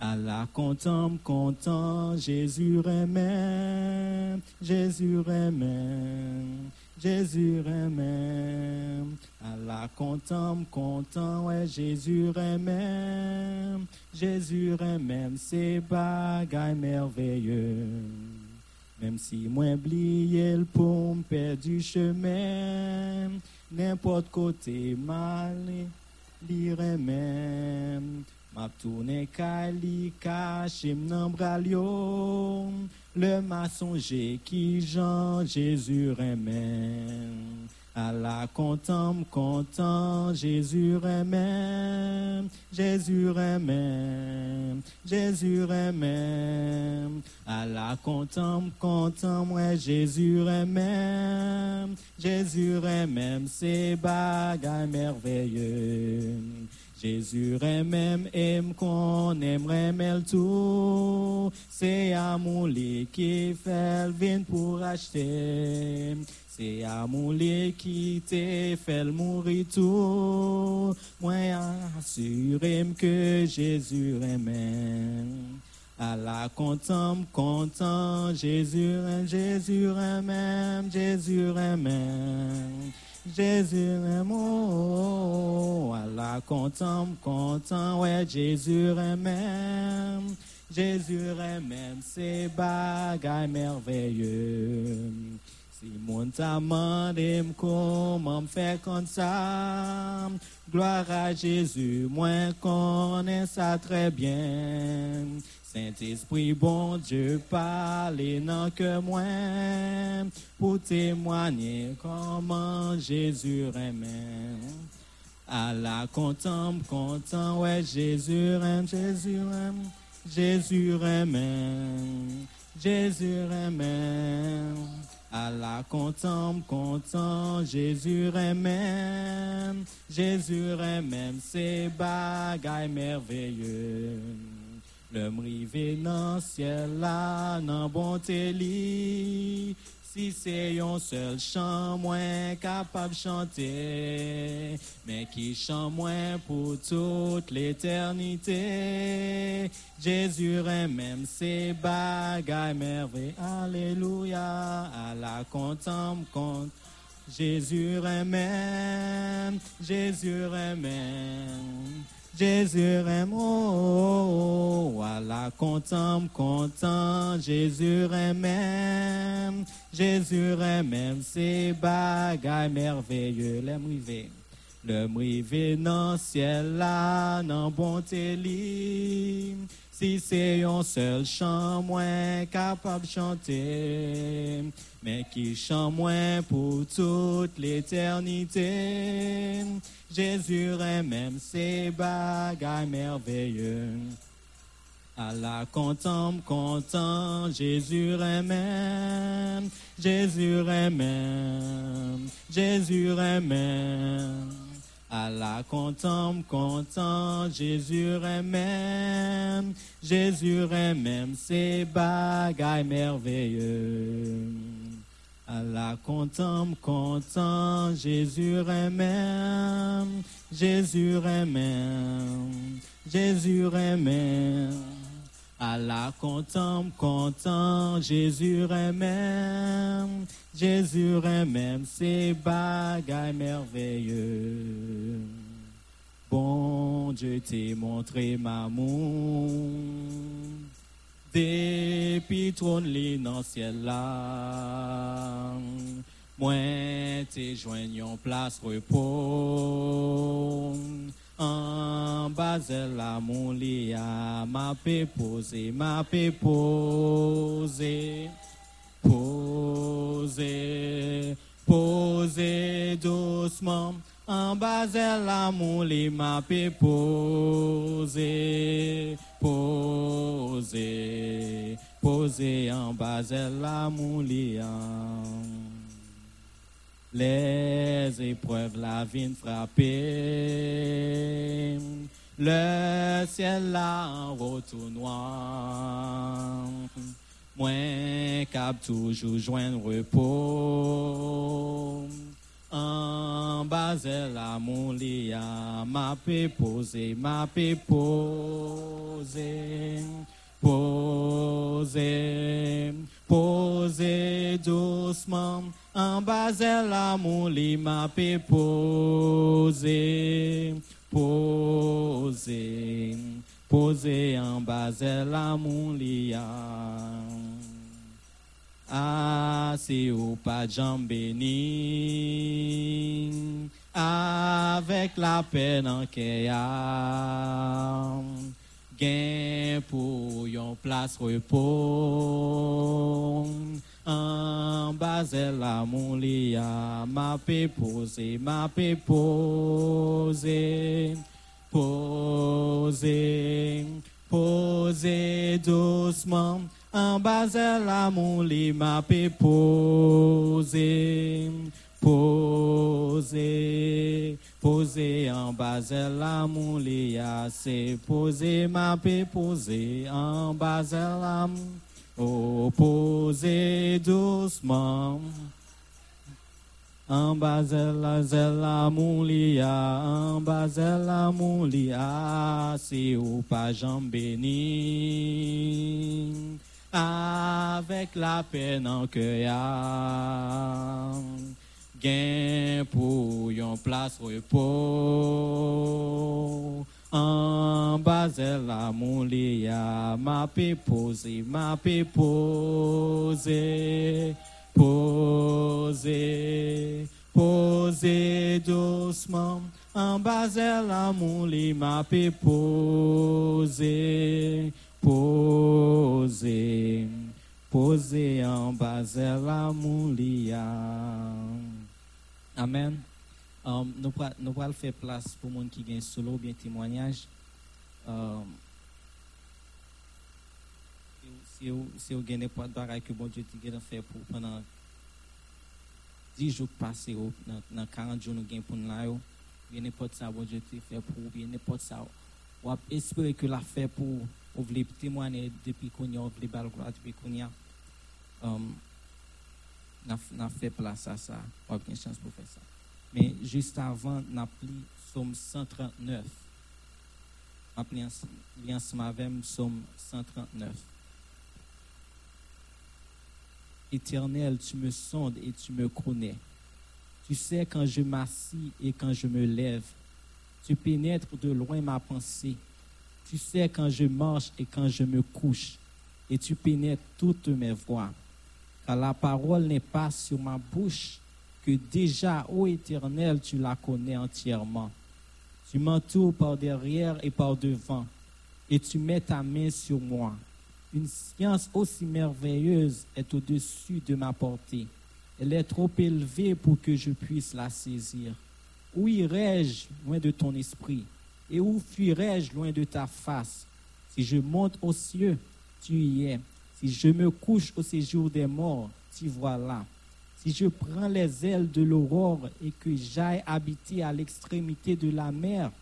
À la content, content, Jésus remem. Jésus remem. Jésus remem. À la content, content, ouais, Jésus remem. Jésus remem, c'est bagaille merveilleux. Même si moi oublié le pour me perdre du chemin, n'importe côté mal, li remem. M'a tourné kali. Le m'a songé qui Jean Jésus remem. À la content, content, Jésus remem, Jésus remem, Jésus remem. À la content, content, moi Jésus remem, Jésus remem, c'est bagaille merveilleux. Jésus remem, aime qu'on aime remel tout. C'est li qui fait le pour acheter. C'est amour li qui te fait mourir tout. Moi assure que Jésus remem. À la content, content, Jésus, Jésus remem, Jésus remem. Jésus remem, oh, la content, content, ouais, Jésus même. Jésus même, c'est bagaille merveilleux. Si mon t'a demandé comment me faire comme ça, gloire à Jésus, moi connais ça très bien. Saint-Esprit, bon Dieu, parlez non que moi, pour témoigner comment Jésus aime. À la content, content, ouais, Jésus aime, Jésus aime, Jésus aime, Jésus aime. À la content, content, Jésus aime, Jésus aime, c'est bagaille merveilleux. Le m'rivé dans ciel là, dans bonté li. Si c'est un seul chant moins capable de chanter, mais qui chante moins pour toute l'éternité. Jésus même ses bagailles merveilles. Alléluia, à la contemple compte. Jésus même, Jésus aime, à la content, content, Jésus aime, Jésus aime, c'est bagaille merveilleux, le m'rivé, le m'rivé dans ciel là, dans bonté li, si c'est un seul chant moins capable de chanter, mais qui chante moins pour toute l'éternité. Jésus même ses bagailles merveilleux. À la content, content, Jésus même, Jésus même, Jésus même. La content, content, Jésus même, Jésus même, ses bagailles merveilleux. La content, content, Jésus même, Jésus même, Jésus même. La content, content, Jésus même, Jésus même, c'est bagaille merveilleux. Bon Dieu t'ai montré ma depuis trône li dans ciel là. Moi t'ai joignons place repos. En bas de la mon lit à m'a pe posé, m'a pe posé doucement. En bas de la mon lit m'a pe posé, posé en bas de la mon lit. Les épreuves, la vie frappée. Le ciel là en retour noir. Moins cap toujours joindre repos. En bas de la mon lit, m'a posé, m'a posé, posé, posé doucement. En bas de la mon lit, m'a pe posé, posé, posé en bas de la mon lit. Ah, si ou pas avec la peine en pour yon place repos. En bas de la mon lit, m'a posé, m'a posé, posé, posé doucement. En bas de la mon lit, m'a posé, posé, posé en bas de la mon lit, c'est posé, m'a pe posé en bas de la Oh, posé doucement. En bas de la zela moulia, en bas de la moulia, si ou pas jambe béni, avec la peine en cœur, pour yon place repos. en bas la mon lia, m'a posé, m'a posé, posé, posé doucement. En bas la mon lit, m'a posé, posé, posé en bas la mon lia. Amen. Um, nous allons faire place pour les gens qui ont solo ou bien témoignage. Um, si vous avez n'importe quoi que bon Dieu t'a fait pour pendant 10 jours passés, dans 40 jours, nous avons pour nous là, bien n'importe ça, bon Dieu t'a fait pour, bien n'importe ça. On espérer que l'a fait pour, vous voulez témoigner depuis qu'on y a, vous voulez gloire depuis qu'on y a. Um, n'a fait place à ça. On a une chance pour faire ça. Mais juste avant, on a pris Somme 139. On a pris ensemble Somme 139. Éternel, tu me sondes et tu me connais. Tu sais quand je m'assis et quand je me lève. Tu pénètres de loin ma pensée. Tu sais quand je marche et quand je me couche. Et tu pénètres toutes mes voies. Car la parole n'est pas sur ma bouche que déjà, ô Éternel, tu la connais entièrement. Tu m'entoures par derrière et par devant, et tu mets ta main sur moi. Une science aussi merveilleuse est au-dessus de ma portée. Elle est trop élevée pour que je puisse la saisir. Où irai-je loin de ton esprit? Et où fuirai-je loin de ta face? Si je monte aux cieux, tu y es. Si je me couche au séjour des morts, tu vois là. Si je prends les ailes de l'aurore et que j'aille habiter à l'extrémité de la mer,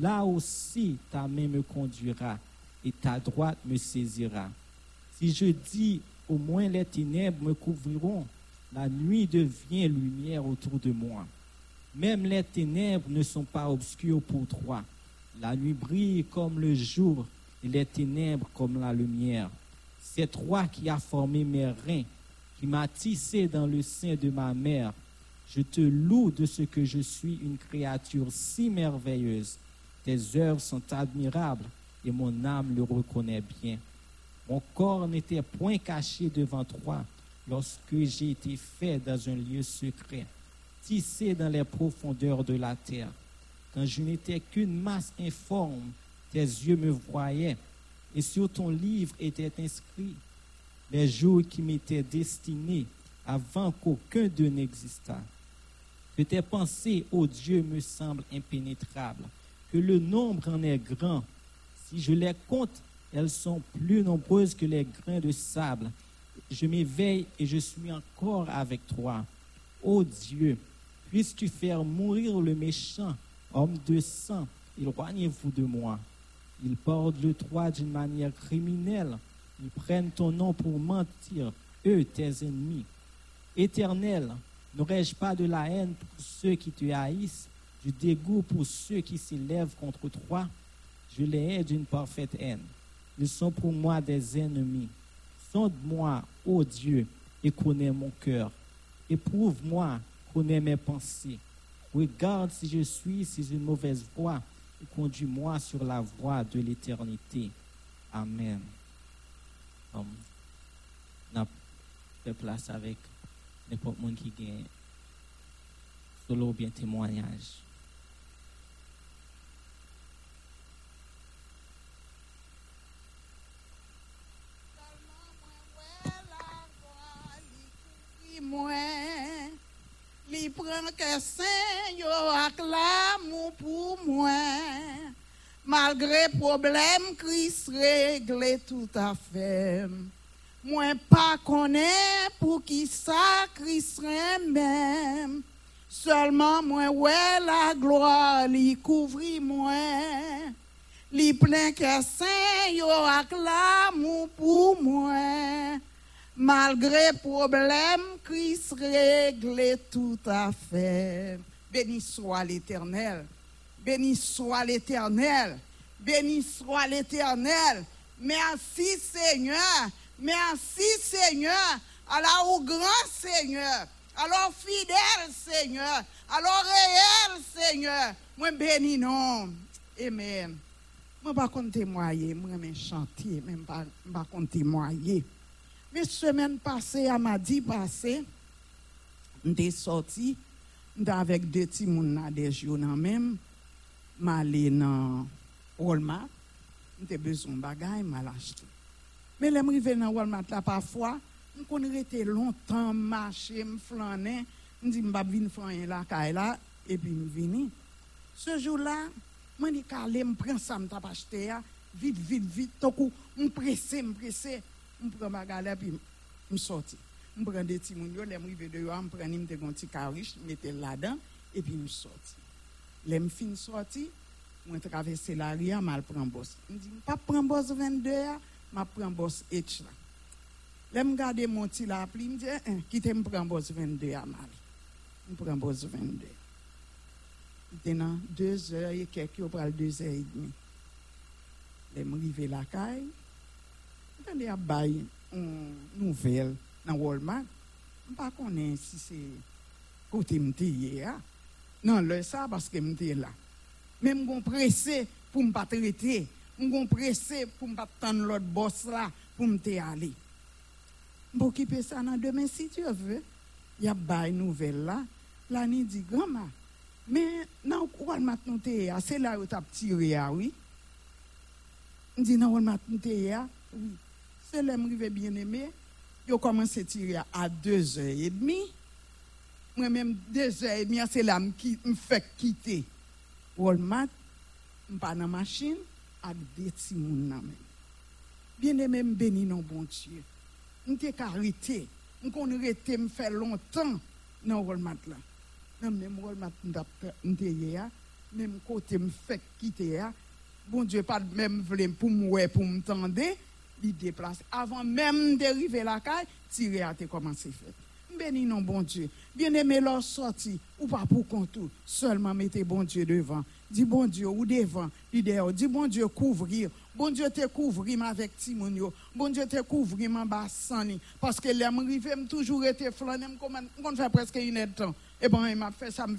là aussi ta main me conduira et ta droite me saisira. Si je dis, au moins les ténèbres me couvriront, la nuit devient lumière autour de moi. Même les ténèbres ne sont pas obscures pour toi. La nuit brille comme le jour et les ténèbres comme la lumière. C'est toi qui as formé mes reins qui m'a tissé dans le sein de ma mère. Je te loue de ce que je suis une créature si merveilleuse. Tes œuvres sont admirables et mon âme le reconnaît bien. Mon corps n'était point caché devant toi lorsque j'ai été fait dans un lieu secret, tissé dans les profondeurs de la terre. Quand je n'étais qu'une masse informe, tes yeux me voyaient et sur ton livre était inscrit les jours qui m'étaient destinés avant qu'aucun d'eux n'existât. Que tes pensées, ô Dieu, me semblent impénétrables, que le nombre en est grand. Si je les compte, elles sont plus nombreuses que les grains de sable. Je m'éveille et je suis encore avec toi. Ô Dieu, puisses-tu faire mourir le méchant, homme de sang, éloignez-vous de moi. Il porte le droit d'une manière criminelle ils prennent ton nom pour mentir, eux, tes ennemis. Éternel, n'aurais-je pas de la haine pour ceux qui te haïssent, du dégoût pour ceux qui s'élèvent contre toi? Je les hais d'une parfaite haine. Ils sont pour moi des ennemis. Sonde-moi, ô Dieu, et connais mon cœur. Éprouve-moi, connais mes pensées. Regarde si je suis sur une mauvaise voie conduis-moi sur la voie de l'éternité. Amen n'a fait place avec n'importe qui qui gagne solo bien témoignage. Li pran ke sen yo ak la mou pou mwen, malgre problem kris regle tout afem. Mwen pa konen pou ki sa kris remem, selman mwen we la gloa li kouvri mwen. Li plen ke sen yo ak la mou pou mwen, Malgré problème, Christ règle tout à fait. Béni soit l'Éternel. Béni soit l'Éternel. Béni soit l'Éternel. Merci Seigneur. Merci Seigneur. Alors au grand Seigneur. Alors fidèle Seigneur. Alors réel Seigneur. Moi béni non. Amen. Moi, pas témoigner, moi, je chanter, même pas, Me semen pase, a ma di pase, mte soti, mte avek de ti moun na de jyo nan mem, ma le nan Walmart, mte bezon bagay, ma lach tou. Me lem rive nan Walmart la pa fwa, m kon rete lontan, mache, m flanen, m di m bab vin flanen la ka e la, epi m vini. Se jou la, mwen di ka le m pren sa m tap achete ya, vit, vit, vit, toku m presse, m presse, m pren bagale pi m soti. M pren de ti moun yo, lem rive de yo an, m pren im te gonti karish, m ete la dan, epi m soti. Lem fin soti, mwen travese la riyan, mal pren bos. M di, m pa pren bos 22 ya, ma pren bos etch la. Lem gade moun ti la pli, m di, eh, eh, kite m pren bos 22 ya mal. M pren bos 22. Ite nan 2 or, ye kek yo pral 2 or et demi. Lem rive la kaye, tan de ap bay nouvel nan Walmart, mpa konen si se kote mte ye a. Nan lè sa, baske mte la. Men mgon prese pou mpa trete, mgon prese pou mpa tan lot bos la pou mte ale. Mpo kipe sa nan demen si tu e ave, yap bay nouvel la, la ni di gama. Men nan Walmart nou te ye a, se la yo tap tire a, oui. Ndi nan Walmart nou te ye a, oui. Que bien aimé. Yo commencé à tirer à 2h30. Moi-même, 2h30, c'est là que je fait quitter Walmart. Pas dans la machine avec des petits gens. Bien aimé, je bénis non bon Dieu. Suis arrêté. Suis arrêté, me fait longtemps dans Walmart là. Dans même Walmart, je suis même côté, me fait quitter. Bon Dieu, pas même voulu pour me pour me tendre il déplace. Avant même d'arriver la caille, tirer à te commencer faire. Béni non bon Dieu. Bien aimé leur sorti, ou pas pour contour. Seulement mettez bon Dieu devant. Dis bon Dieu ou devant, dehors. Dis bon Dieu couvrir. Bon Dieu te couvrir avec Timonio. Bon Dieu te couvrir en bassani. Parce que les rive toujours été flané, on fait presque une heure de temps. Et bon, il m'a fait ça, me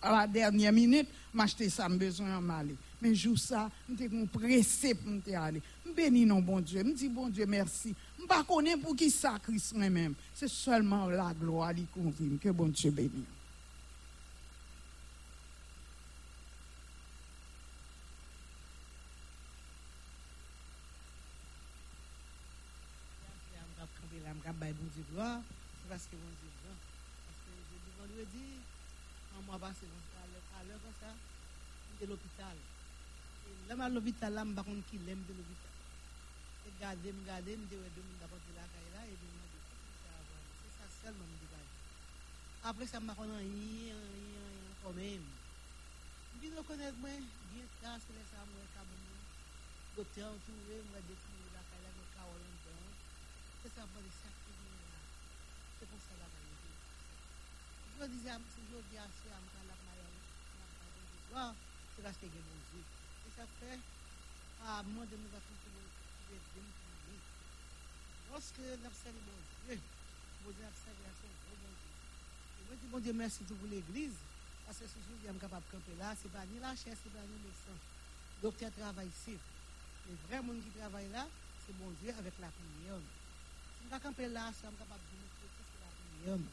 à la dernière minute, m'acheter ça, me besoin en m'aller. Mais jour ça, suis pressé pour me aller. Je bénis non bon Dieu. Je dis bon Dieu merci. Ne connais pour qui ça Christ moi-même. C'est seulement la gloire qui convient. Que bon Dieu bénisse. Lèman lovita la m bakon ki lèm de lovita. E gade m gade m dewe de moun dapote la kay la e deman de sa avan. Se sa sel m m di gade. Apre sa m bakon an yi, an yi, an yi, an kon men. M bin lo konet mwen, gen sa se lè sa mwen ka moun. Gote an touwe mwen de kou la kay la mwen ka olan de an. Se sa mwen de sakte mwen la. Se kon sa la kay la. Jodi a m, se jodi a se a m ka la kay la mwen. Se la kay la mwen de gwa, se la se gen moun zik. Le Dieu. Lorsque nous observons bon Dieu, bon Dieu observe la chose, bon Dieu. Et moi, je dis bon Dieu, merci pour l'église, parce que ce jour, je suis capable de camper là, ce n'est pas ni la chair, ce n'est pas ni le sang. Travaille ici. Les vrais gens qui travaillent là, c'est bon Dieu avec la prière. Si je camper là, je capable de montrer que c'est la prière.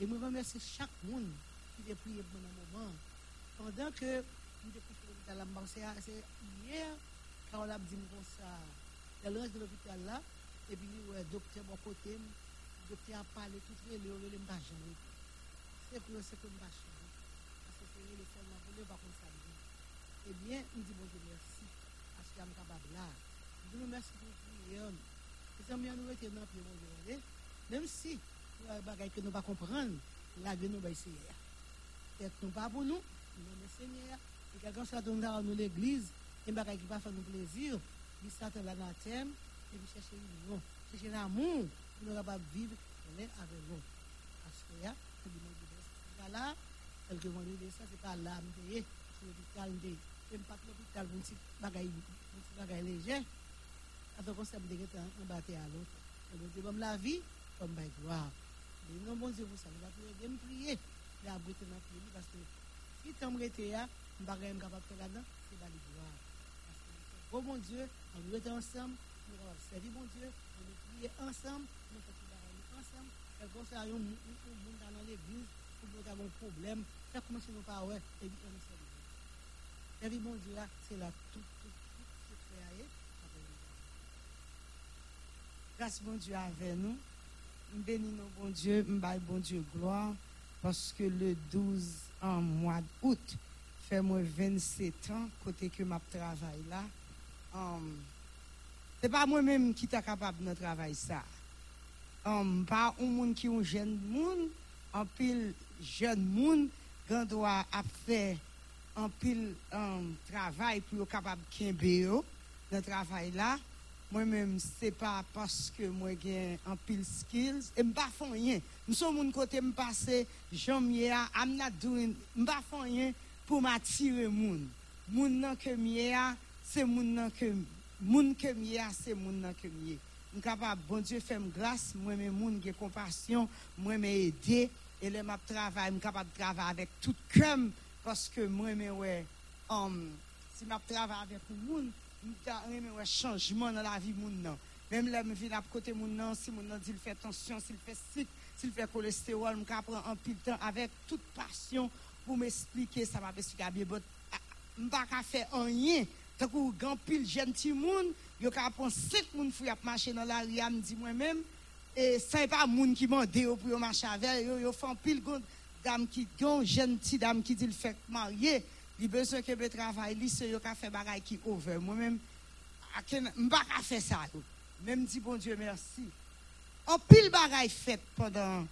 Et je remercie chaque monde qui a prié pour un moment. Pendant que mwen te kouche l'hôpital la mban, se yè, kan wala mdi mwen kon sa, el rej de l'hôpital la, epi wè, dokte mwen kote m, dokte a pale, tout wè, lè wè lè mba jenè. Se pou yo se kon mba chenè, se pou yo lè fè mwen, lè wè kon sa mdi. Ebyen, mwen di bonjou mersi, aske am kabab la. Mwen nou mersi pou pou yè m, se mwen nou wè te nan pou yon bonjou lè, mèm si, bagay ke nou pa kompran, la gen nou bay seye. Tek nou pa pou nou, nou men seye, nous, nous le Seigneur. Et quelqu'un soit dans nous l'église, et bien qui va faire nous plaisir, il s'attend là dans le thème, et puis chercher l'union, chercher l'amour, pour nous capables de vivre avec nous. Parce que là, c'est du monde là, quelques mois de ça, c'est pas là, c'est l'hôpital, même pas l'hôpital, pour une petite bagaille légère. Alors, on s'est dit un bâti à l'autre. Et comme la vie, comme la gloire. Et non, bon Dieu, vous savez, vous prier, mais abriter notre vie, parce que si tu es là, je ne suis pas de faire là-dedans, c'est la gloire. Parce que c'est bon Dieu, on doit être ensemble, nous allons servir bon Dieu, on doit prier ensemble, nous faisons tout ensemble. Et comme ça, il y a un monde dans l'église, pour nous avoir un problème, ça commence à nous parler, et puis on est servir bon Dieu là, c'est là tout, tout, tout, c'est créé. Grâce bon Dieu avec nous. Bénis nous, bon Dieu, m'baille bon Dieu gloire, parce que le 12 en mois d'août, fè mwen 27 an, kote ke map travay la, um, se pa mwen menm ki ta kapab nan travay sa. Um, pa un moun ki un jen moun, an pil jen moun, gan do a ap fè an pil um, travay pou yo kapab kenbe yo nan travay la. Mwen menm se pa paske mwen gen an pil skills, e mba fon yen. Mson moun kote mpase, jom ye a, am not doing, mba fon yen, pour m'attirer moun. Moun nan que m'yé c'est moun nan que moun que m'yé c'est moun nan m'yé. suis capable bon Dieu fait grâce, moi moun compassion, moi et le m'a travail, travailler avec tout cœur parce que moi si avec moun, changement dans la vie moun nan. Même me côté moun nan, si moun nan cholestérol, avec toute passion pour m'expliquer ça va expliquer bien bon pas faire rien tant que grand pile petit monde yo ka prendre cinq moun fou a marcher dans la rue me dit moi même et c'est pas moun qui m'a dit pour marcher avec yo yo font pile dame qui gon petit dame qui dit le fait marier. Il besoin que be travail li c'est yo ka faire bagaille qui over. Moi même m'pas ka faire ça même dit bon Dieu merci. En pile bagaille fait pendant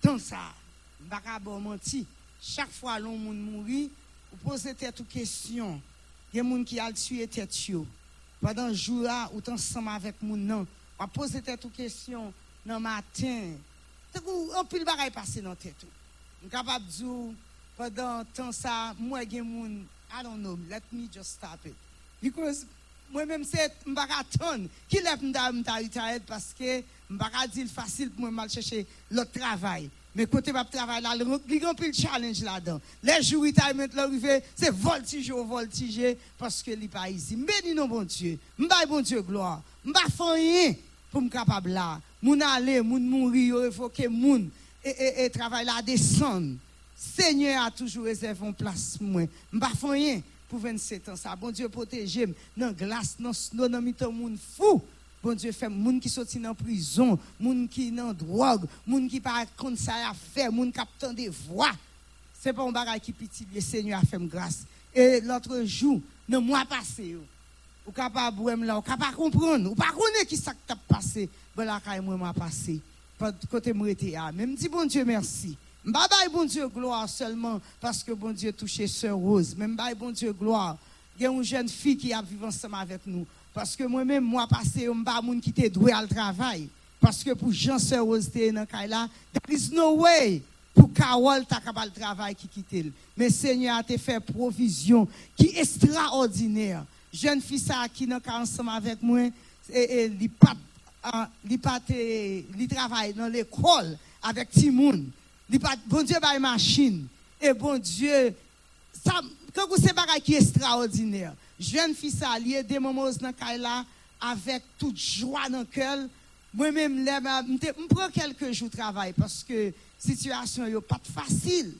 tant ça. M'pas bon menti chaque fois l'on moun mourit, vous posez tête aux questions. Il y a des gens qui ont tué tête Pendant le jour là, ou ensemble avec moun nan, vous posez tête questions le matin. C'est un pile bagaille passé dans tête. Je capable de dire pendant temps ça, moi gen moun, I don't know, let me just stop it. Because moi-même c'est m'baka attendre qui lève m'ta m'ta parce que m'baka dire facile pour moi mal chercher l'autre travail. Mais côté ma travail là, il y a un challenge là-dedans. Les jours retirement arrivé, c'est voltige au voltige parce que n'est pas ici. Béni non bon Dieu. M'bay bon Dieu gloire. M'ba faire rien pour me capable là. Moun aller, moun mourir, il faut moun et, et, et travail là descendre. Seigneur a toujours réservé une place pour moi. M'ba faire rien pour 27 ans ça. Bon Dieu protège dans glace, dans snow, dans le monde fou. Bon Dieu fait moun qui sorti en prison, moun qui dans drogue, moun qui pas comme ça à faire, moun qui a des voix. C'est pas un bagage qui petit, le Seigneur a fait grâce. Et l'autre jour, le mois passé, ou capable de là, ou capable comprendre, ou pas connaître qui ça t'a passé. Ben là quand moi m'a passé. Côté moi était là, même dit bon Dieu merci. Bye bye bon Dieu gloire seulement parce que bon Dieu touché sœur Rose. Même bye bon Dieu gloire. Il y a une jeune fille qui a vécu ensemble avec nous. Parce que moi-même, moi, passé, je ne pas qui était doué à le travail. Parce que pour Jean Sœur dans là, there is no way pour Carole ta capable travail qui quitte. Mais Seigneur a te fait provision qui est extraordinaire. Jeune fille qui n'a ensemble avec moi et pas pas travaille dans l'école avec Timoun. Pas bon Dieu une machine et bon Dieu ça quand vous c'est bagage qui est extraordinaire jeune fille ça lié des moments dans là avec toute joie dans le cœur. Moi-même je prends quelques jours de travail parce que la situation n'est pas facile.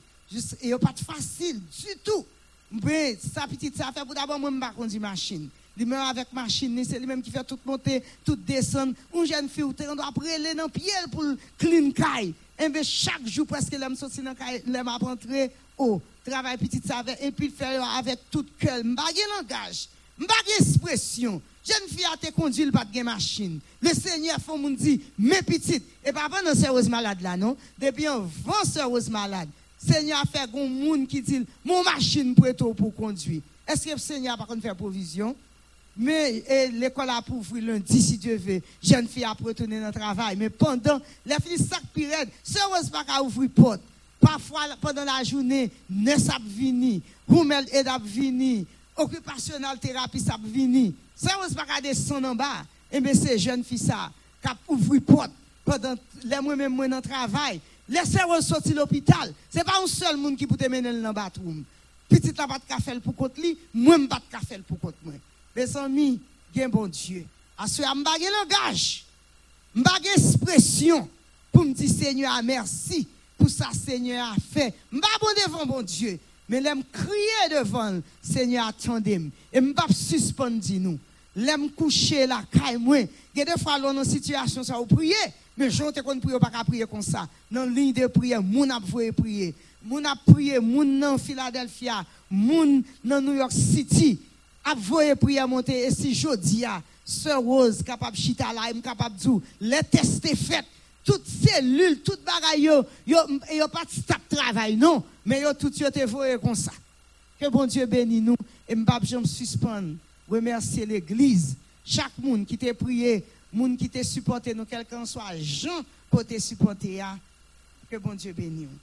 N'est pas facile du tout. Mais ça petite ça fait pour d'abord moi pas conduire machine. Lui même avec machine c'est lui même qui fait tout monter tout descendre. Une jeune fille on doit aller dans pied pour clean caille. Et bien chaque jour presque l'aime sortir dans caille l'aime rentrer oh travail petit ça et puis faire avec tout cœur. M'pas langage m'pas expression. Jeune fille a te conduit pas de machine. Le seigneur faut moun dit mes petites. Et pas pendant sérieuse malade là non? Depuis un vent sérieuse malade seigneur a fait un monde qui dit mon machine pour pour conduire. Est-ce que le seigneur a pas faire provision? Mais l'école a pour ouvrir lundi, si Dieu veut. Jeune fille a retourner dans le travail. Mais pendant, les filles sac pirate, sérieuse pas qu'à ouvrir porte. Parfois, pendant la journée, ne sap vini, roumel edap vini, occupationnel thérapie sap vini. Ça, on se pas descendre en bas. Et eh bien, c'est jeune fille ça, qui ouvert porte pendant les mois même dans travail. Laissez moi sortir l'hôpital. Ce n'est pas un seul monde qui peut mener dans le bathroom. Petite la pas de café pour côté lui, moi pas de café pour côté moi. mes amis, gen bon Dieu. Aswe, je pas langage, je pas expression pour me dire Seigneur, merci ça Seigneur a fait. Je pas bon devant bon Dieu, mais l'aime crier devant Seigneur, attendez-moi. Et je pas suspendre nous. L'aime coucher là, caille moi. Il y a fois une situation ça vous prier, mais je ne qu'on prier pas prier comme ça. Dans ligne de prière, mon a prier. Moun a prié, moun dans Philadelphia, moun dans New York City, a voyé prier monter. Et si jodi a, Sœur Rose capable chita là, capable de dire, les tests fait, toutes cellules, toutes bagaille yo, yo, pas de travail, non, mais yo tout yo comme ça. Que bon Dieu bénisse nous, et m'pap me suspendre, remercier l'église, chaque monde qui t'a prié, monde qui t'a supporté nous, quelqu'un soit Jean pour te supporter, que bon Dieu bénisse nous.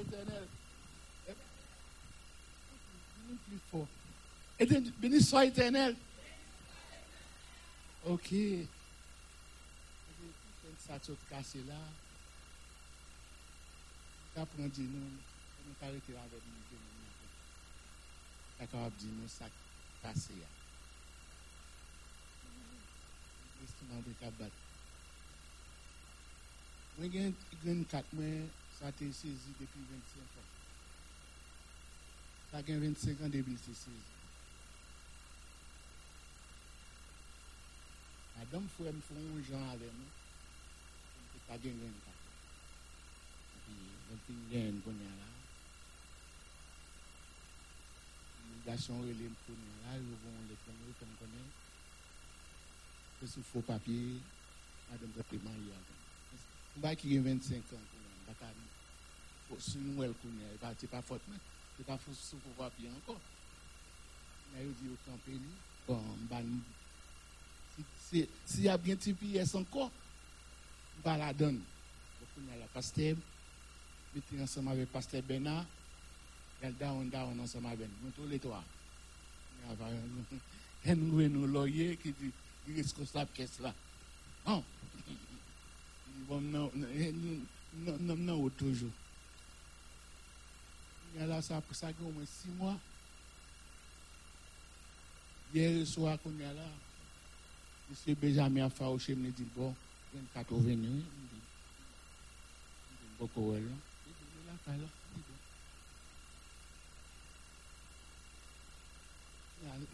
éternel. Plus fort. Béni soit éternel. Ok. Sa tso kase la. Ka pran di nou, mwen kare ki la vek mwen gen mwen mwen. Ka kawab di nou sa kase ya. Mwen gen gen kat mwen j'ai un 4 mois, ça a été saisi depuis 25 ans. Ça a 25 ans depuis c'est saisi. Madame Fouet me font un genre avec nous. Pas gagner un 4 Et puis, je ne gagner un là. Le là, on connaît. C'est faux papier, madame hier. On va qui a 25 ans, on va pas faut si nous elle connaît, pas c'est pas faute mais c'est pas faux sous faux papier encore. Mais il dit au campé lui, bon, bah si s'il y a bien TPS encore, bah la donne. On connaît la pasteur, mettez ensemble avec pasteur Bernard, elle down down ensemble avec nous, tous les trois. Et nous, et nous, lawyers qui dit, il est responsable qu'est-ce là. Bon. *laughs* Bon, non, non, non, nom nan ou toujou. Mwen la sa pou sa gen mwen 6 mwa. Yer sou akoun ya la, mwen se bejame a fa ou che mwen di bon, mwen kato veni, mwen di, mwen di boko wè lò. Mwen la ka lò, mwen di.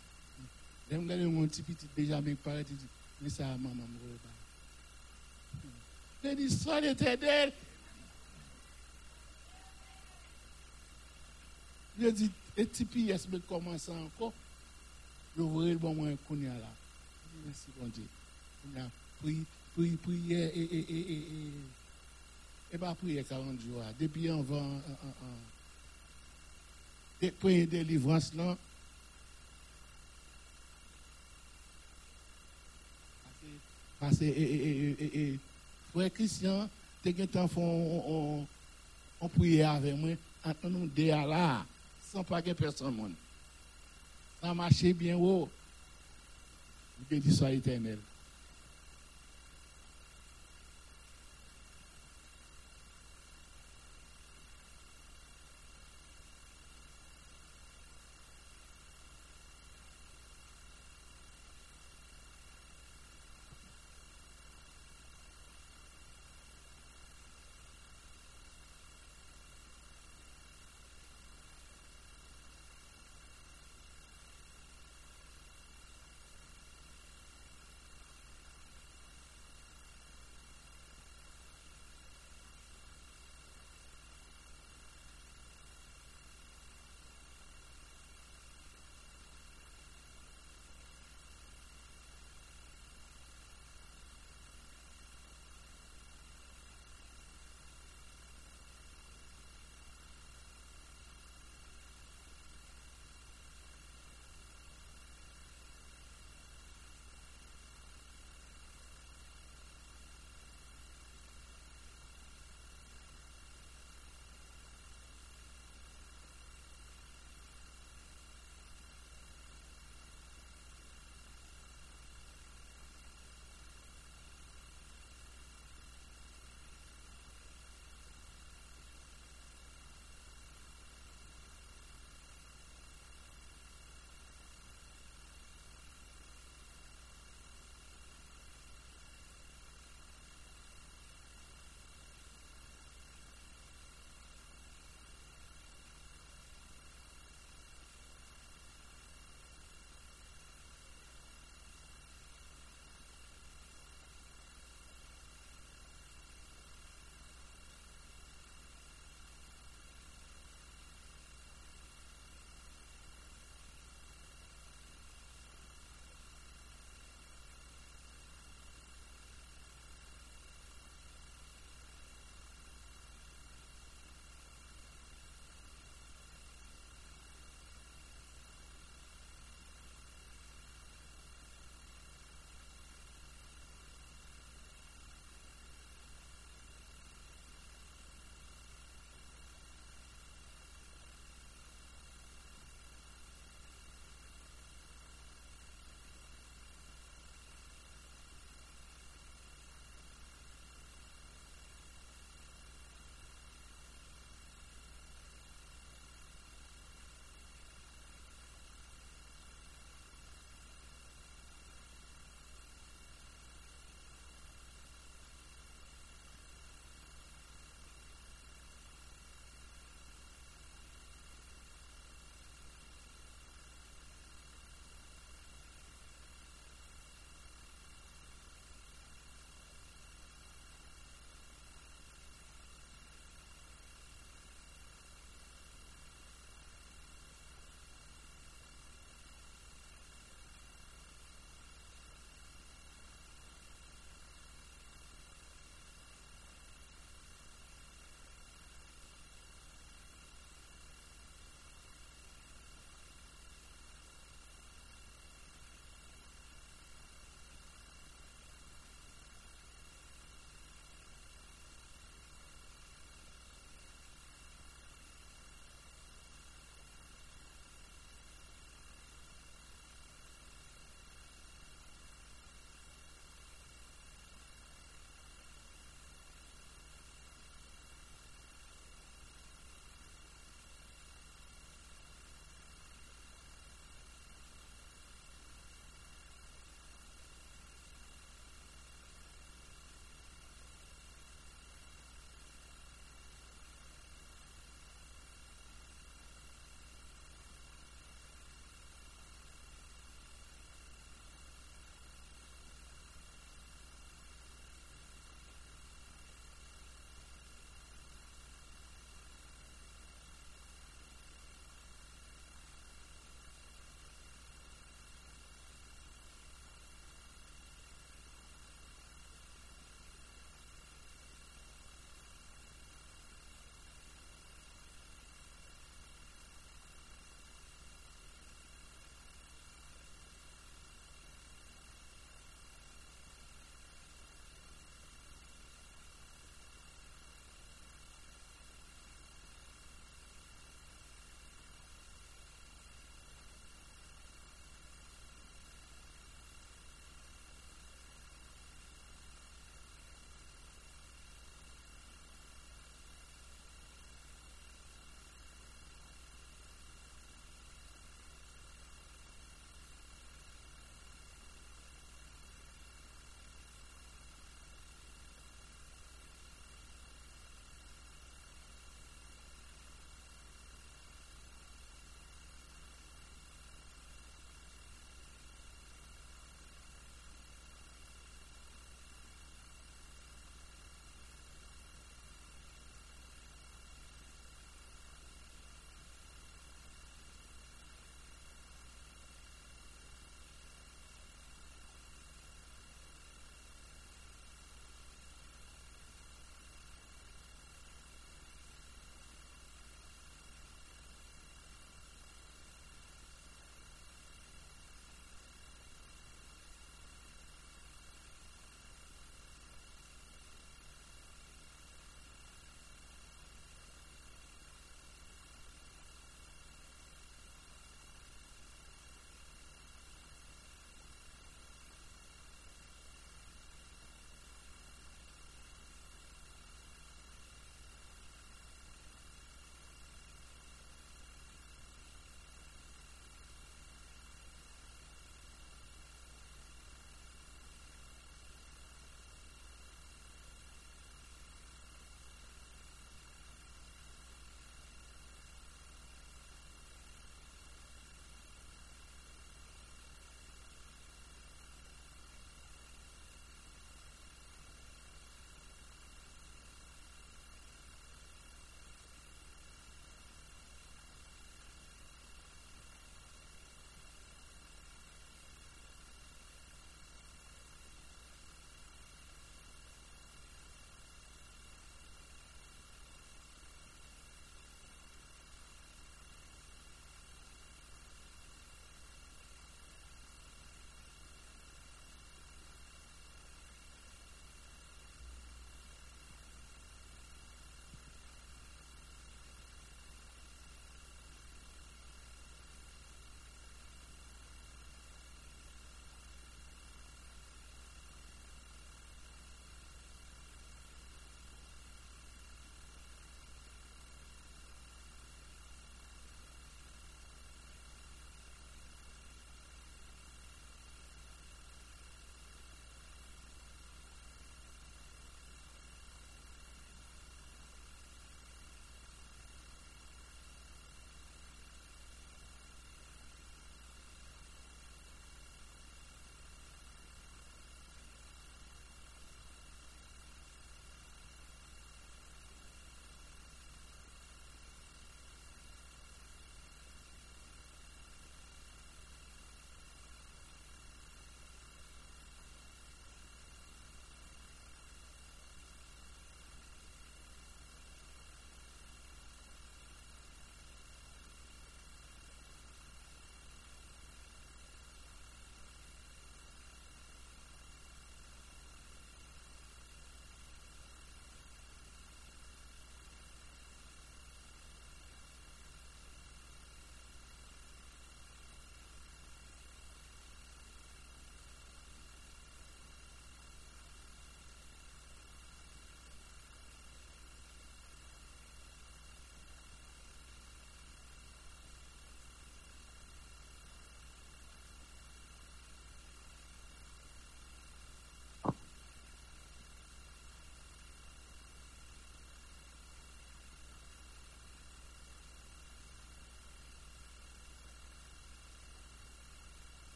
Dem gade yon ti piti deja mek pare ti di, misa maman mwen wè ba. Le di swa de te del, Je dis, et TPS me commence encore. Vois le bon moment qu'on y là. Merci, bon Dieu. On a prié, prié, prié, et, et, et, et, et, pas prié 40 jours. Depuis avant, depuis délivrance là, parce que, frère Christian, t'es qu'un temps on, on, on avec moi, là, sans pas que personne. Ça marchait bien haut. Béni soit éternel.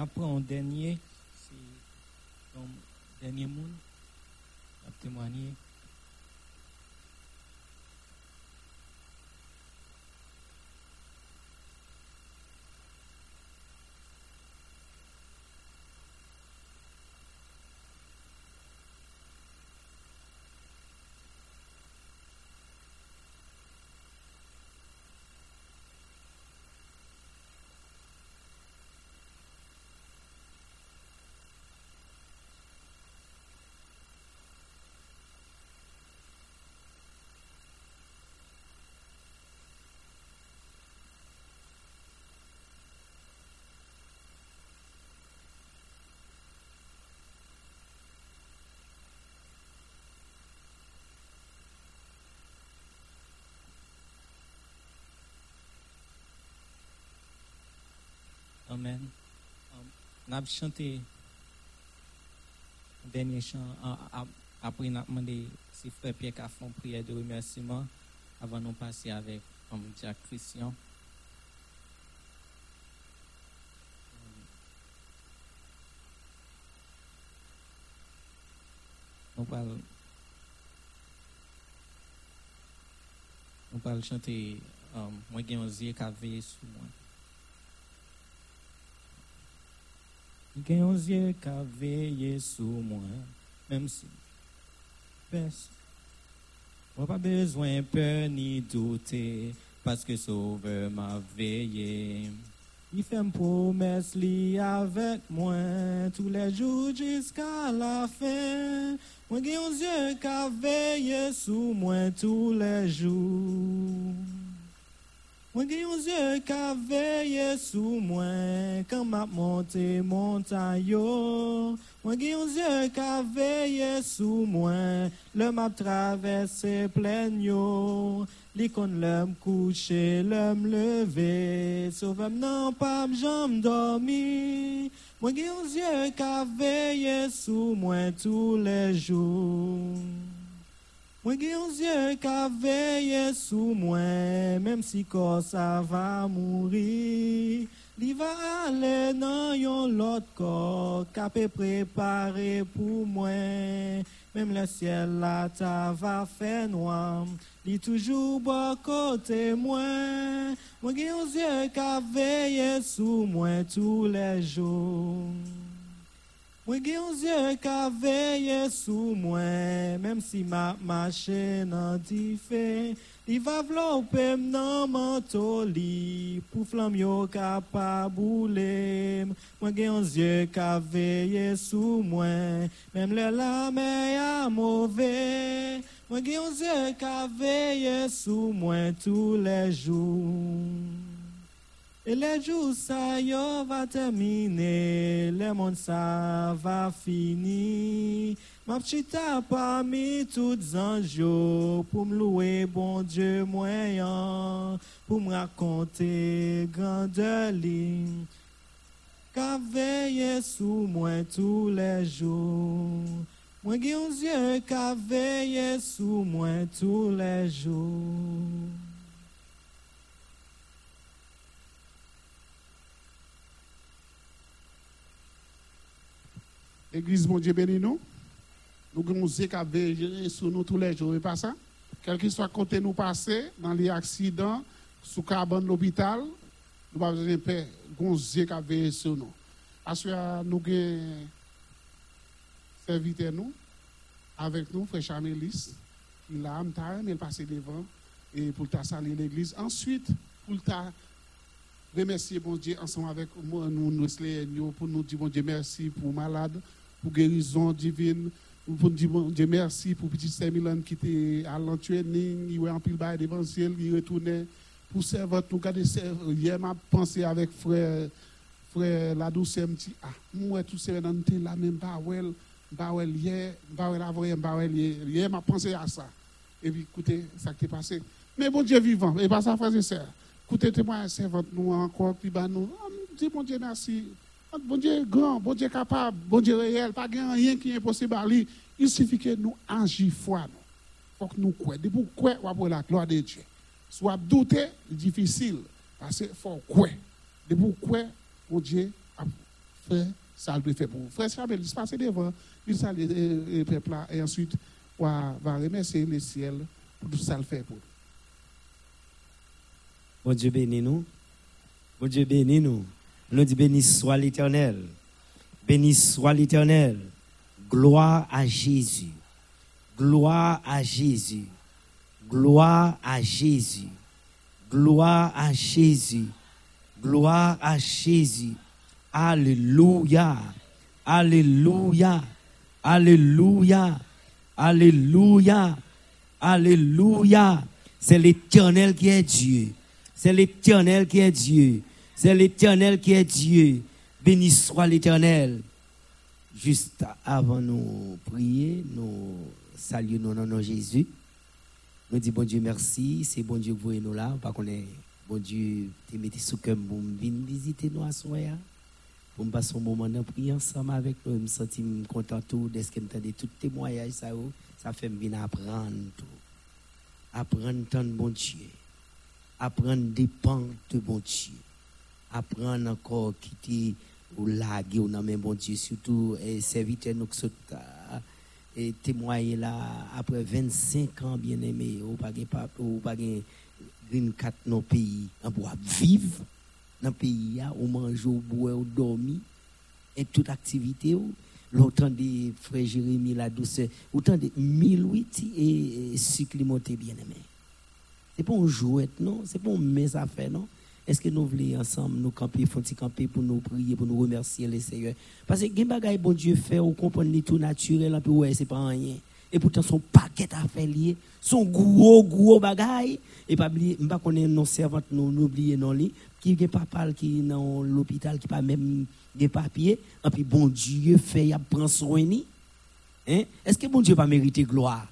Après, en dernier, c'est comme dernier monde, à témoigner. Amen. A chanté un dernier chant. Après, on a demandé si Frère Pierre a fait une prière de remerciement avant de passer avec Jack Christian. Parle. On parle chanter. Um, moi, j'ai un qui a veillé sur moi. Gen yon zye ka veye sou mwen, Mem si, pes, Mwen pa bezwen pe ni doute Paske sove ma veye, Li fem promes li avek mwen, Tou le jou jiska la fe, Mwen gen yon zye ka veye sou mwen, Tou le jou, Mwen gen yon zye ka veye sou mwen Kan map monte montan yo. Mwen gen yon zye ka veye sou mwen Le plen yo. Li kon lem kouche, lem leve Sovem nan pam jam dormi. Mwen gen yon zye ka veye sou mwen tou le jou Mwen gen yon zye ka veye sou mwen, Mem si kor sa va mouri, Li va ale nan yon lot kor, Kape prepare pou mwen, Mem le siel la ta va fe noam, Li toujou bo kote mwen, Mwen gen yon zye ka veye sou mwen tou le jou. Mwen gen yon zye ka veye sou mwen, Mem si ma mache nan di fe, Li va vlopem nan manto li, Pou flam yo ka pa boulem. Mwen gen yon zye ka veye sou mwen, Mem le la me ya mouve, Mwen gen yon zye ka veye sou mwen tou le joun. E le jou sa yo va termine, le moun sa va fini. Map chita pa mi tout zanj yo, pou m loue bon Diyo mwen yan, pou m rakonte gande li. Ka veye sou mwen tou le jou, mwen gen yon zye ka veye sou mwen tou le jou. Église, bon Dieu béni nous. Nous avons a veillé sur nous tous les jours, et pas ça? Quel que soit côté nous passer, dans les accidents, sous cabane l'hôpital, nous pas besoin de paix. Nous avons sur nous. Parce que nous avons serviteur nous, avec nous, frère Chamélis, qui l'a amené, il passe devant, et pour ta saluer l'église. Ensuite, pour ta remercier bon Dieu ensemble avec moi, nous, nous, nous, pour nous dire bon Dieu merci pour malade, pour guérison divine, pour dire Dieu merci pour petit Saint-Milan qui était à l'entraîning, il est en pile bail d'évangile, il retournait. Pour servir, nous garder hier m'a pensé avec frère frère la douce me dit ah moi tout c'est dans là même pas well pas well hier pas well avant pas well hier. Hier m'a pensé à ça. Et puis écoutez ça qui est passé. Mais bon Dieu vivant et pas ça frère et sœurs écoutez témoin servante nous encore puis bah nous dis bon Dieu merci bon Dieu grand bon Dieu capable bon Dieu réel pas rien qui est impossible à lui il suffit que nous agissons foi nous faut que nous croyons de pour croire pour la gloire de Dieu soit douter difficile parce que faut croire de pour croire mon Dieu a frère, ça le fait pour vous. Frère Chabel, il se passe devant, il salue le peuple là, et ensuite, va, va remercier le ciel pour tout ça le fait pour vous. Bon Dieu bénis nous. Bon Dieu bénis nous. Nous dit béni soit l'éternel. Béni soit l'éternel. Gloire à Jésus. Gloire à Jésus. Gloire à Jésus. Gloire à Jésus. Gloire à Jésus. Alléluia. Alléluia. Alléluia. Alléluia. Alléluia. C'est l'éternel qui est Dieu. C'est l'éternel qui est Dieu. C'est l'éternel qui est Dieu. Béni soit l'éternel. Juste avant nous prier, nous saluons nos Jésus. Nous disons bon Dieu merci. C'est bon Dieu que vous nous là. Est bon Dieu te mettez sous cœur pour venir visiter nous à soya. Pour me passer un moment de prier ensemble avec nous. Je me sens content tout de ce que je tout témoignage ça ça fait venir apprendre tout. Apprendre tant de bon Dieu. Apprendre dépendre de bon Dieu. Apprendre encore quitter ou laguer ou non mais bon Dieu surtout et serviteur nous et témoigner là après 25 ans bien aimé ou pas ou pas green card dans pays on pour vivre dans pays ou manger ou boire ou dormir et toute activité ou l'autant des frères Jérémie la douceur autant de 1008 et supplémenté bien aimé c'est pas un jouet non c'est pas un mes affaires non est-ce que nous voulons ensemble nous camper, font camper pour nous prier, pour nous remercier le Seigneur? Parce que les bagaille bon Dieu fait, on comprend tout naturel, et puis ouais, c'est pas rien. Et pourtant, son paquet à faire lié, son gros, gros bagaille. Et pas oublier, pas est non servante, nous n'oublier non lit, qui est papa qui dans l'hôpital, qui pas même des papiers, et puis bon Dieu fait, il prend soin. Hein? Est-ce que bon Dieu va mériter gloire?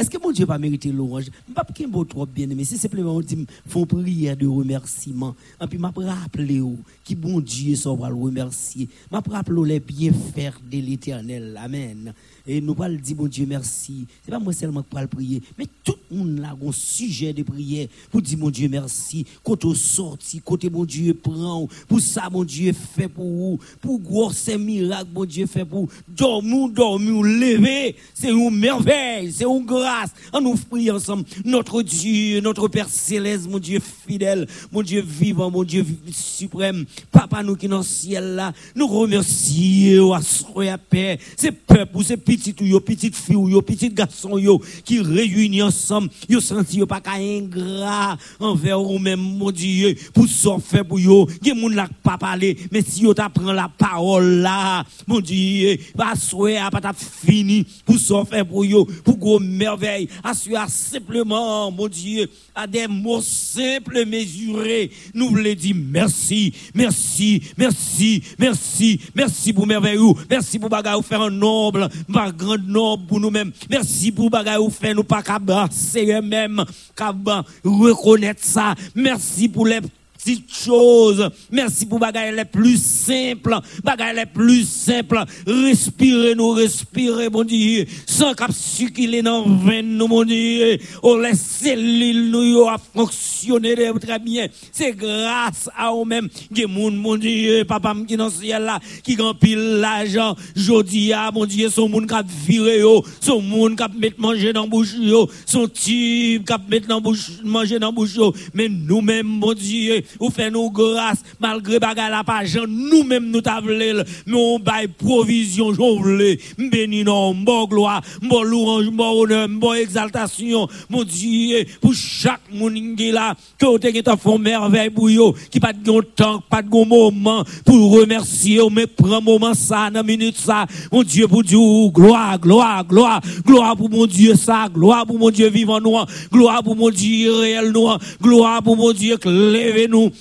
Est-ce que mon Dieu va mériter l'orange? Je ne pas beau trop bien mais c'est simplement on dit font prière de remerciement. Et puis m'a rappelé qui bon Dieu va le remercier. M'a rappelé les bienfaits de l'Éternel. Amen. Et nous allons dire, bon Dieu, merci. Ce n'est pas moi seulement qui le prier, mais tout le monde a un sujet de prière pour dire, mon Dieu, merci. Quand on sorti, côté mon Dieu prend, pour ça, mon Dieu fait pour vous, pour gros ces miracles, mon Dieu fait pour vous. Dormons, dormons, lever. C'est une merveille, c'est une grâce. Nous prie ensemble. Notre Dieu, notre Père céleste, mon Dieu fidèle, mon Dieu vivant, mon Dieu suprême. Papa, nous qui dans le ciel là, nous remercions à paix. C'est peuple, c'est petit ou yo, petite fille ou yo, petit garçon yo, qui réunissent ensemble, yo senti yo pas ingrat envers ou même, mon Dieu, pour s'en faire pour yo, gen moun la pas parler, mais si yo t'apprend la parole là, mon Dieu, pas souhait pas fini, pour s'en faire pour yo, pour gros merveille, assurer simplement, mon Dieu, à des mots simples mesurés, nous voulons dire merci, merci, merci, merci, merci pour merveille, merci pour bagarre, faire un noble, par grand nombre pour nous-mêmes. Merci pour bagay ou fait nous pas c'est même reconnaître ça. Merci pour les petites choses. Merci pour bagaille les plus simples. Bagaille les plus simples. Respirez nous, respirez, mon Dieu. Sans cap est dans le nous, mon Dieu. Oh, les cellules nous a fonctionné très bien. C'est grâce à eux-mêmes. que mon Dieu, papa, qui dans ciel là, qui pile l'argent. Jodi, mon Dieu, son monde qui viré, son monde qui mettre manger dans bouche, son type qui mettre dans manger dans bouche, mais nous-mêmes, mon Dieu, ou fait nous grâce, malgré bagarre la page, nous-mêmes nous t'avons mais on bail provision, j'en voulais, béni non, bon gloire, bon louange, bon honneur, bon exaltation, mon Dieu, pour chaque est là, que vous avez fait merveille pour vous, qui pas de temps, pas de moment, pour remercier, mais prend moment ça, dans minute ça, mon Dieu, pour Dieu, gloire, gloire, gloire, gloire pour mon Dieu ça, gloire pour mon Dieu vivant nous, gloire pour mon Dieu réel nous, gloire pour mon Dieu, levez nous, um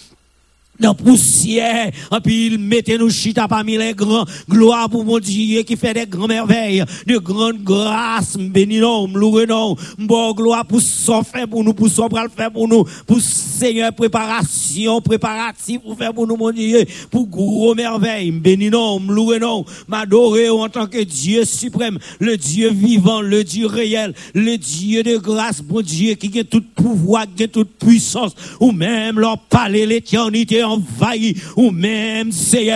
dans poussière, et puis il mettait nous chita parmi les grands, gloire pour mon Dieu qui fait des grandes merveilles, de grandes grâces, béni non, loué non, bon gloire pour son fait pour nous, pour son bras faire pour nous, pour Seigneur préparation, préparatif pour faire pour nous, mon Dieu, pour gros merveilles, béni non, loué non, m'adorer en tant que Dieu suprême, le Dieu vivant, le Dieu réel, le Dieu de grâce, mon Dieu qui a tout pouvoir, qui a toute puissance, ou même leur parler l'éternité envahi, ou même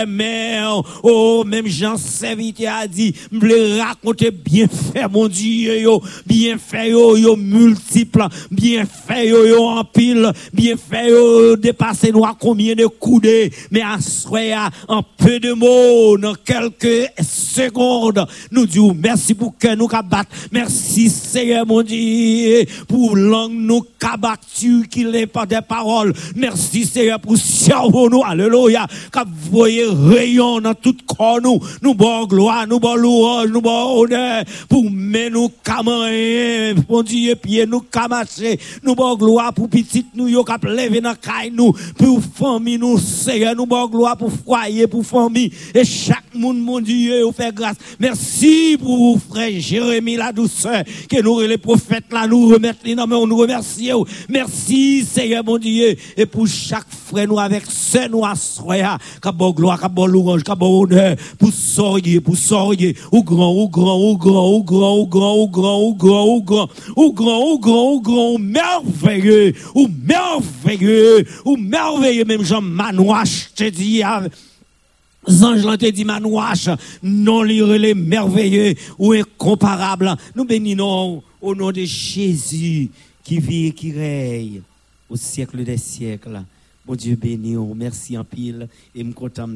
mère, oh, même Jean serviteur a dit, me raconter bien fait, mon Dieu, yo, bien fait, yo, yo, multiple, bien fait, yo, yo, en pile, bien fait, yo, dépasser nous à combien de coudées, mais à soya, en peu de mots, dans quelques secondes, nous disons merci pour que nous battre, merci Seigneur, mon Dieu, pour langue nous battu, qu'il est pas des paroles, merci Seigneur pour cerveau nous, alléluia, qu'a voyé rayon dans tout corps nous, nous bon gloire, nous bon louange, nous bon honneur, pour mener nous camarades, mon Dieu, pied nous camasser, nous bon gloire pour petit nous, yo cap lever dans caille nous, pour famille nous, Seigneur, nous bon gloire pour foyer, pour famille, et chaque monde, mon Dieu, vous fait grâce. Merci pour frère Jérémie la douceur, que nous, les prophètes là, nous remettre les noms, nous remercie. Merci, Seigneur, mon Dieu, et pour chaque frère nous avec ce nous assoya, qu'a bon gloire, qu'a bon louange, qu'a bon honneur, pour sortir, pour sortir, ou grand, ou grand, ou grand, ou grand, ou grand, ou grand, ou grand, ou grand, ou grand, ou grand, ou grand, merveilleux, ou merveilleux, ou merveilleux, même Jean Manouache, te dis, Ange te dit manouache, non lire les merveilleux ou incomparable. Nous bénissons au nom de Jésus qui vit et qui règne au siècle des siècles. Bon Dieu béni, merci en pile et me content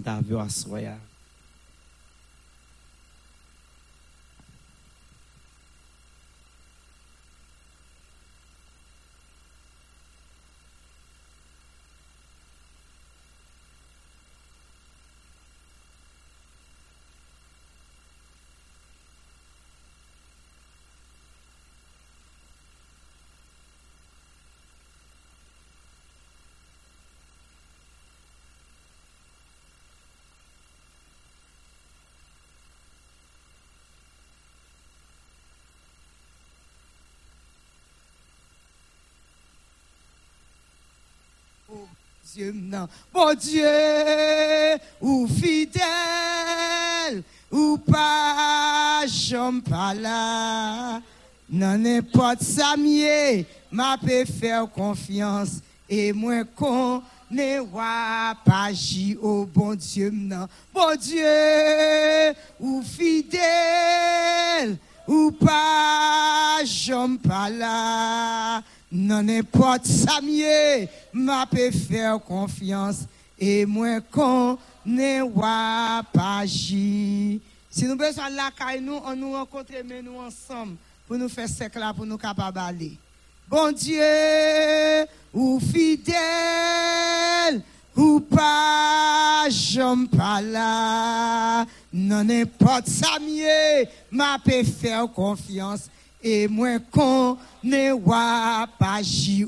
soya. Dieu, non. Bon Dieu, ou fidèle, ou pas, j'aime pas là. Non, n'importe ça mieux, m'a peut faire confiance. Et moi, qu'on ne voit pas au bon Dieu, non. Bon Dieu, ou fidèle, ou pas, pas là. Non, n'importe ça mieux, m'a peut faire confiance. Et moi, qu'on ne voit pas. Si nous besoin de la caille, nous, on nous rencontre, mais nous ensemble, pour nous faire ce là, pour nous capables. Bon Dieu, ou fidèle, ou pas, j'aime pas là. Non, n'importe ça mieux, m'a peut faire confiance. Et moi, qu'on ne voit pas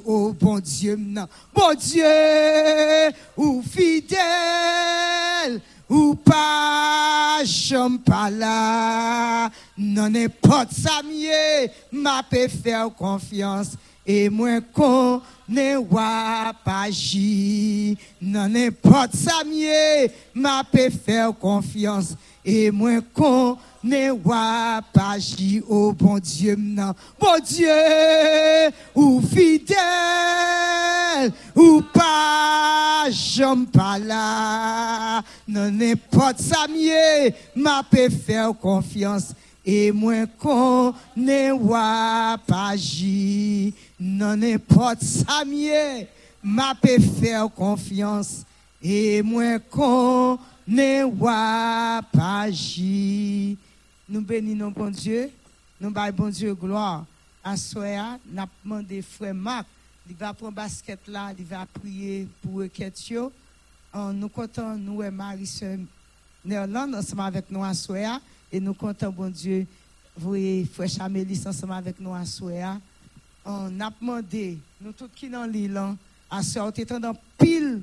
au bon Dieu, non. Bon Dieu, ou fidèle, ou pas, j'aime pas là. Non, n'importe ça mieux, m'a peut faire confiance. Et moi, qu'on ne voit pas. Non, n'importe ça mieux, m'a peut faire confiance. Et moi, qu'on ne voit pas au bon Dieu, non. Bon Dieu, ou fidèle, ou pas, j'aime pas là. Non, n'importe ça mieux, m'a peut faire confiance. Et moi, qu'on ne voit pas. Non, n'importe ça mieux, m'a faire confiance. Et moi, qu'on ne voit pas. Nous bénissons bon Dieu. Nous baillons bon Dieu gloire. À Soya, nous demandé frère Marc. Il va prendre basket là, il va prier pour requête. Nous comptons, nous et Marie-Sœur Néerlande ensemble avec nous à Soya. Et nous comptons, bon Dieu, vous et frère Chamélis ensemble avec nous à Soya. On a demandé, nous tous qui dans l'île, à Soya, on dans pile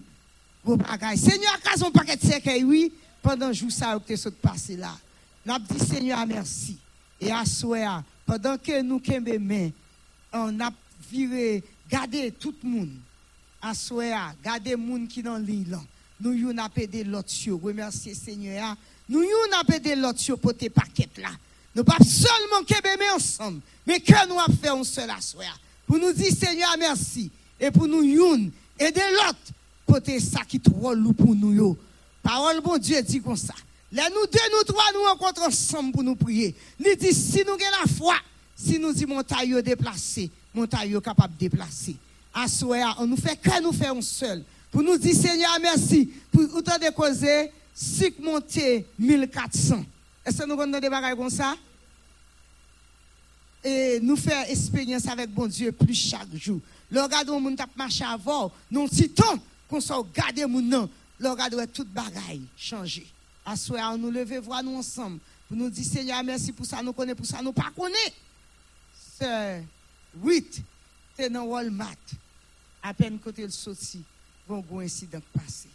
vos bagages. Seigneur, à un paquet de cercueil, oui, pendant jour ça, vous êtes passé là. N'a dit Seigneur merci. Et à soir, pendant que nous main, on a gardé tout le monde. À soir, gardé le monde qui dans l'île. Nous y avons aidé l'autre. Remercier Seigneur. Nous y avons aidé l'autre pour tes paquets là. Nous pas seulement main ensemble, mais que nous avons fait un seul à soir. Pour nous dire Seigneur merci. Et pour nous aider l'autre côté ça qui trop lourd pour nous. Parole bon Dieu dit comme ça. Là nous deux nous trois nous rencontrons ensemble pour nous prier. Il dit si nous avons la foi, si nous dit montagne yo déplacer, montagne capable de déplacer. À soir, on nous fait que nous faisons seul. Pour nous dire Seigneur merci pour autant de causer si monter 1400. Est-ce que nous avons des bagages comme ça? et nous faire expérience avec bon Dieu plus chaque jour. Le regard où tap marché avant, non si temps qu'on soit garder moun nan, le regard où toute bagaille changer. À soir nous lever voir nous ensemble pour nous dire Seigneur merci pour ça nous connaît pour ça nous pas connaît. C'est 8 c'est dans Walmart. À peine côté le sorti, bon bon incident passé.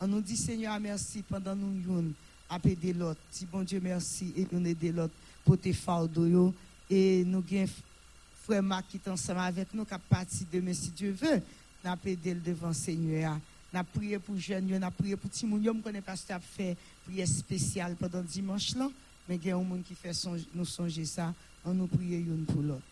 On nous dit Seigneur merci pendant nous youn à l'autre. Si bon Dieu merci et nous aider l'autre pour tes fardeaux et nous avons frère Marc qui est ensemble avec nous, qui a parti demain si Dieu veut. Nous avons devant Seigneur. Avons prié pour jeunes, nous avons prié pour Timoun. Nous connaissons pas ce fait prière spéciale pendant dimanche là, mais il y a un monde qui fait nous songer ça. On nous prie une pour l'autre.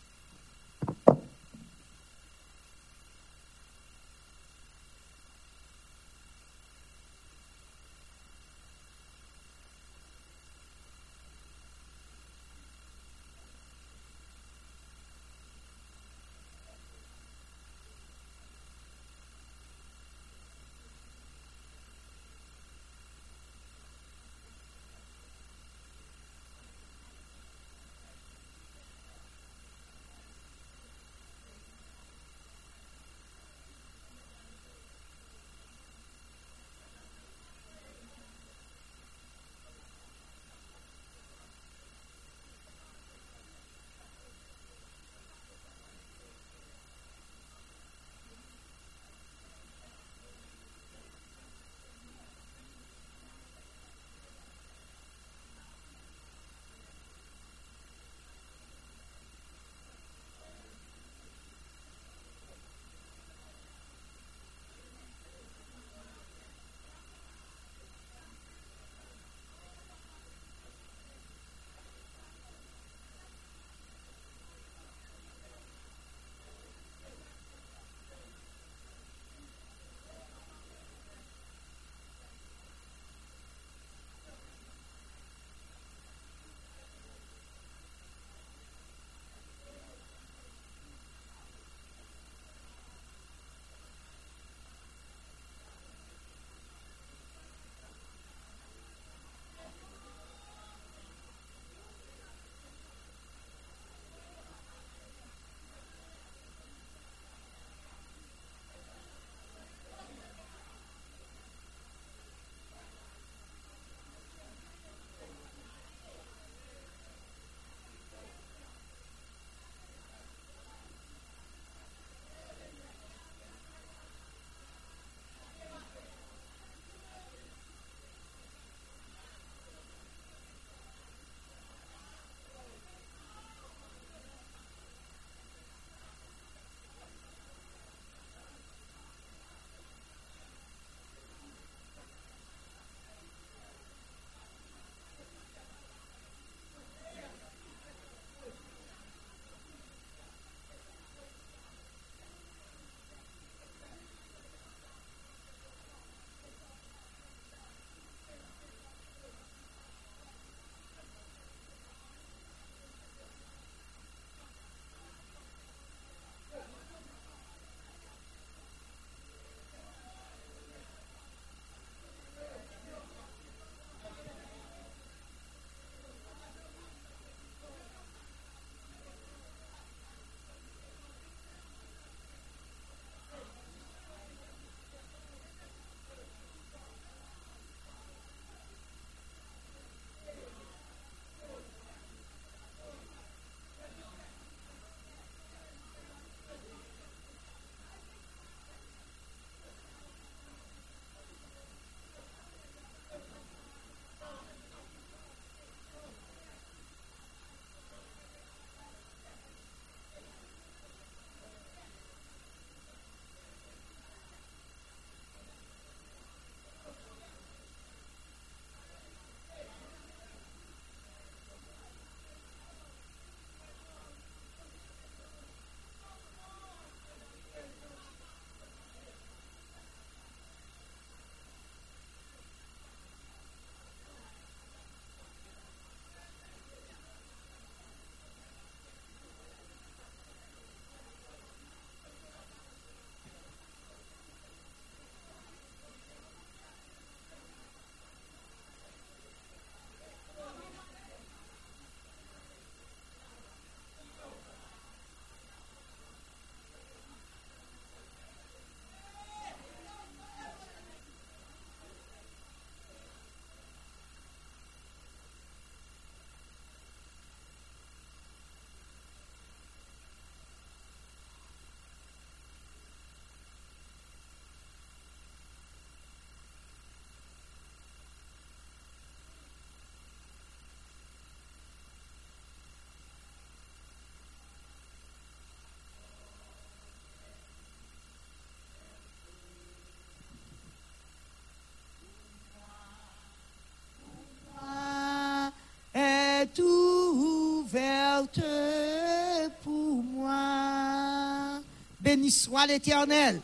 Béni soit l'Éternel.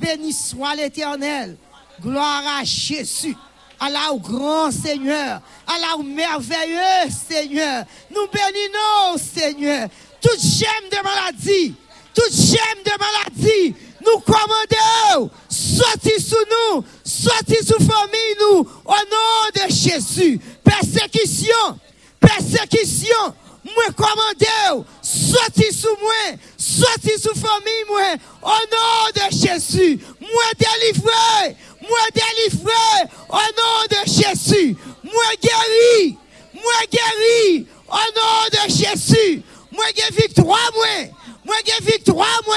Béni soit l'Éternel. Gloire à Jésus. Allah au grand Seigneur. Allah au merveilleux Seigneur. Nous bénissons, Seigneur. Toute gemme de maladie, toute gemme de maladie, nous commandons, sortez sous nous, sortez sous famille nous, au nom de Jésus. Persécution, persécution, moi commandez, sortez sous moi, sortez sous famille moi, au nom de Jésus. Moi délivré, moi délivré, au nom de Jésus. Moi guéri, moi guéri, au nom de Jésus. Moi j'ai victoire, moi. Moi victoire, moi.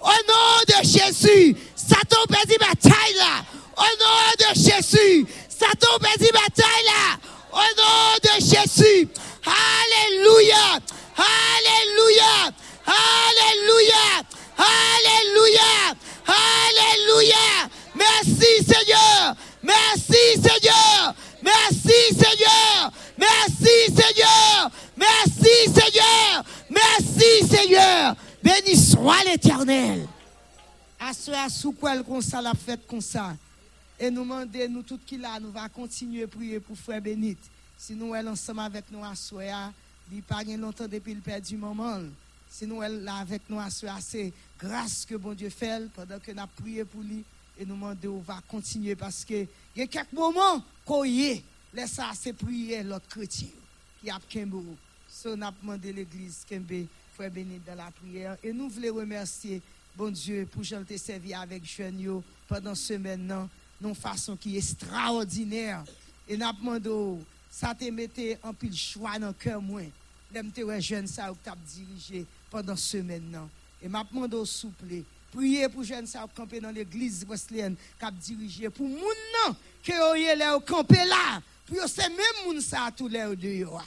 Au nom de Jésus. Satan perdit bataille là. Au nom de Jésus. Satan perdit bataille là. Au nom de Jésus. Alléluia. Alléluia. Alléluia. Alléluia. Alléluia. Merci Seigneur. Merci Seigneur. Merci Seigneur. Merci Seigneur. Merci Seigneur. Merci Seigneur. Béni soit l'Éternel. À ce à sous quoi comme ça la fête comme ça? Et nous demandons, nous tout qui là, nous va continuer à prier pour frère Bénite. Si nous elle ensemble avec nous à soya, il pas longtemps depuis le père du moment. Si nous elle là avec nous à soya, c'est grâce que bon Dieu fait pendant que nous prié pour lui et nous demandons, on va continuer parce que il y a quelques moments qu'on y est, laisse c'est prier l'autre chrétien qui a Kembo. So, nous avons demandé l'église Kembe, frère béni dans la prière. Et nous voulons remercier, bon Dieu, pour Jean te servi avec jeune pendant ce maintenant, d'une façon qui est extraordinaire. Et nous demandé, ça te mettait en pile choix dans le cœur, moi. L'aime te jeune ça ou t'as dirigé pendant ce maintenant. Et m'a demandé au souple, prier pour jeune ça camper dans l'église wesleyenne qui dirigé pour moun non que yo là camper là. Pour c'est même moun ça tous les deux yo.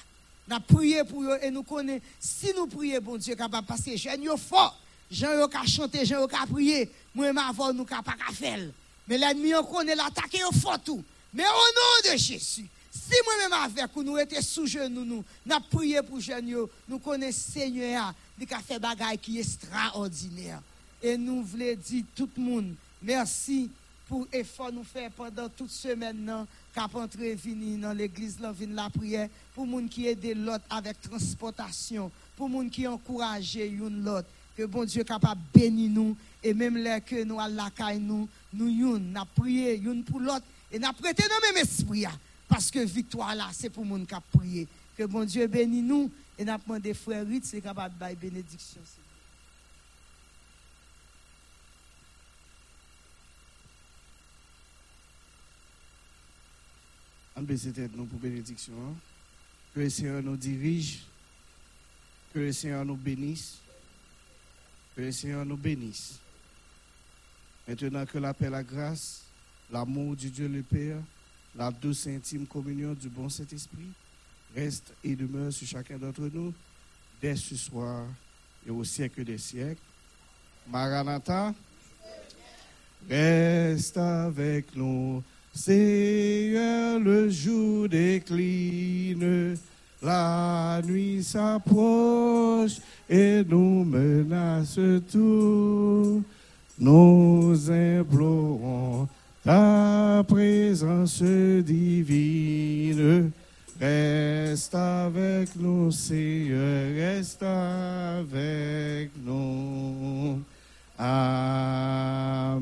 N'a prié pour eux et nous connaissons si nous prions bon Dieu capable passer jeune yo fort. Jean yo ka chanter, Jean yo ka prier, moi ma voix nous ka pas faire. Mais l'ennemi on connaît l'attaque yo fort tout. Mais au nom de Jésus, si moi-même avec nous étions sous genoux, nous, nous prié pour jeunes, nous connaissons Seigneur, qui a fait des qui est extraordinaire. Et nous voulons dire tout le monde, merci pour l'effort nous faire pendant toute semaine, non, cap entrer venir dans l'église, là, venir la prière, pour les gens qui aident l'autre avec transportation, pour les gens qui encouragent l'autre, que bon Dieu capable de bénir nous, et même là que nous allons la caille nous, nous, nous, nous prié, une pour l'autre, et nous prêté dans même esprit. Parce que victoire là, c'est pour monde qui a prié. Que bon Dieu bénisse nous et nous demandé frère Ritz, c'est capable de bénédiction. On baisse tête pour bénédiction. Que le Seigneur nous dirige. Que le Seigneur nous bénisse. Que le Seigneur nous bénisse. Maintenant que la paix, la grâce, l'amour du Dieu le Père, la douce et intime communion du bon Saint-Esprit reste et demeure sur chacun d'entre nous dès ce soir et au siècle des siècles. Maranatha, reste avec nous. Seigneur, le jour décline, la nuit s'approche et nous menace tout. Nous implorons ta présence divine. Reste avec nous, Seigneur, reste avec nous. Amen.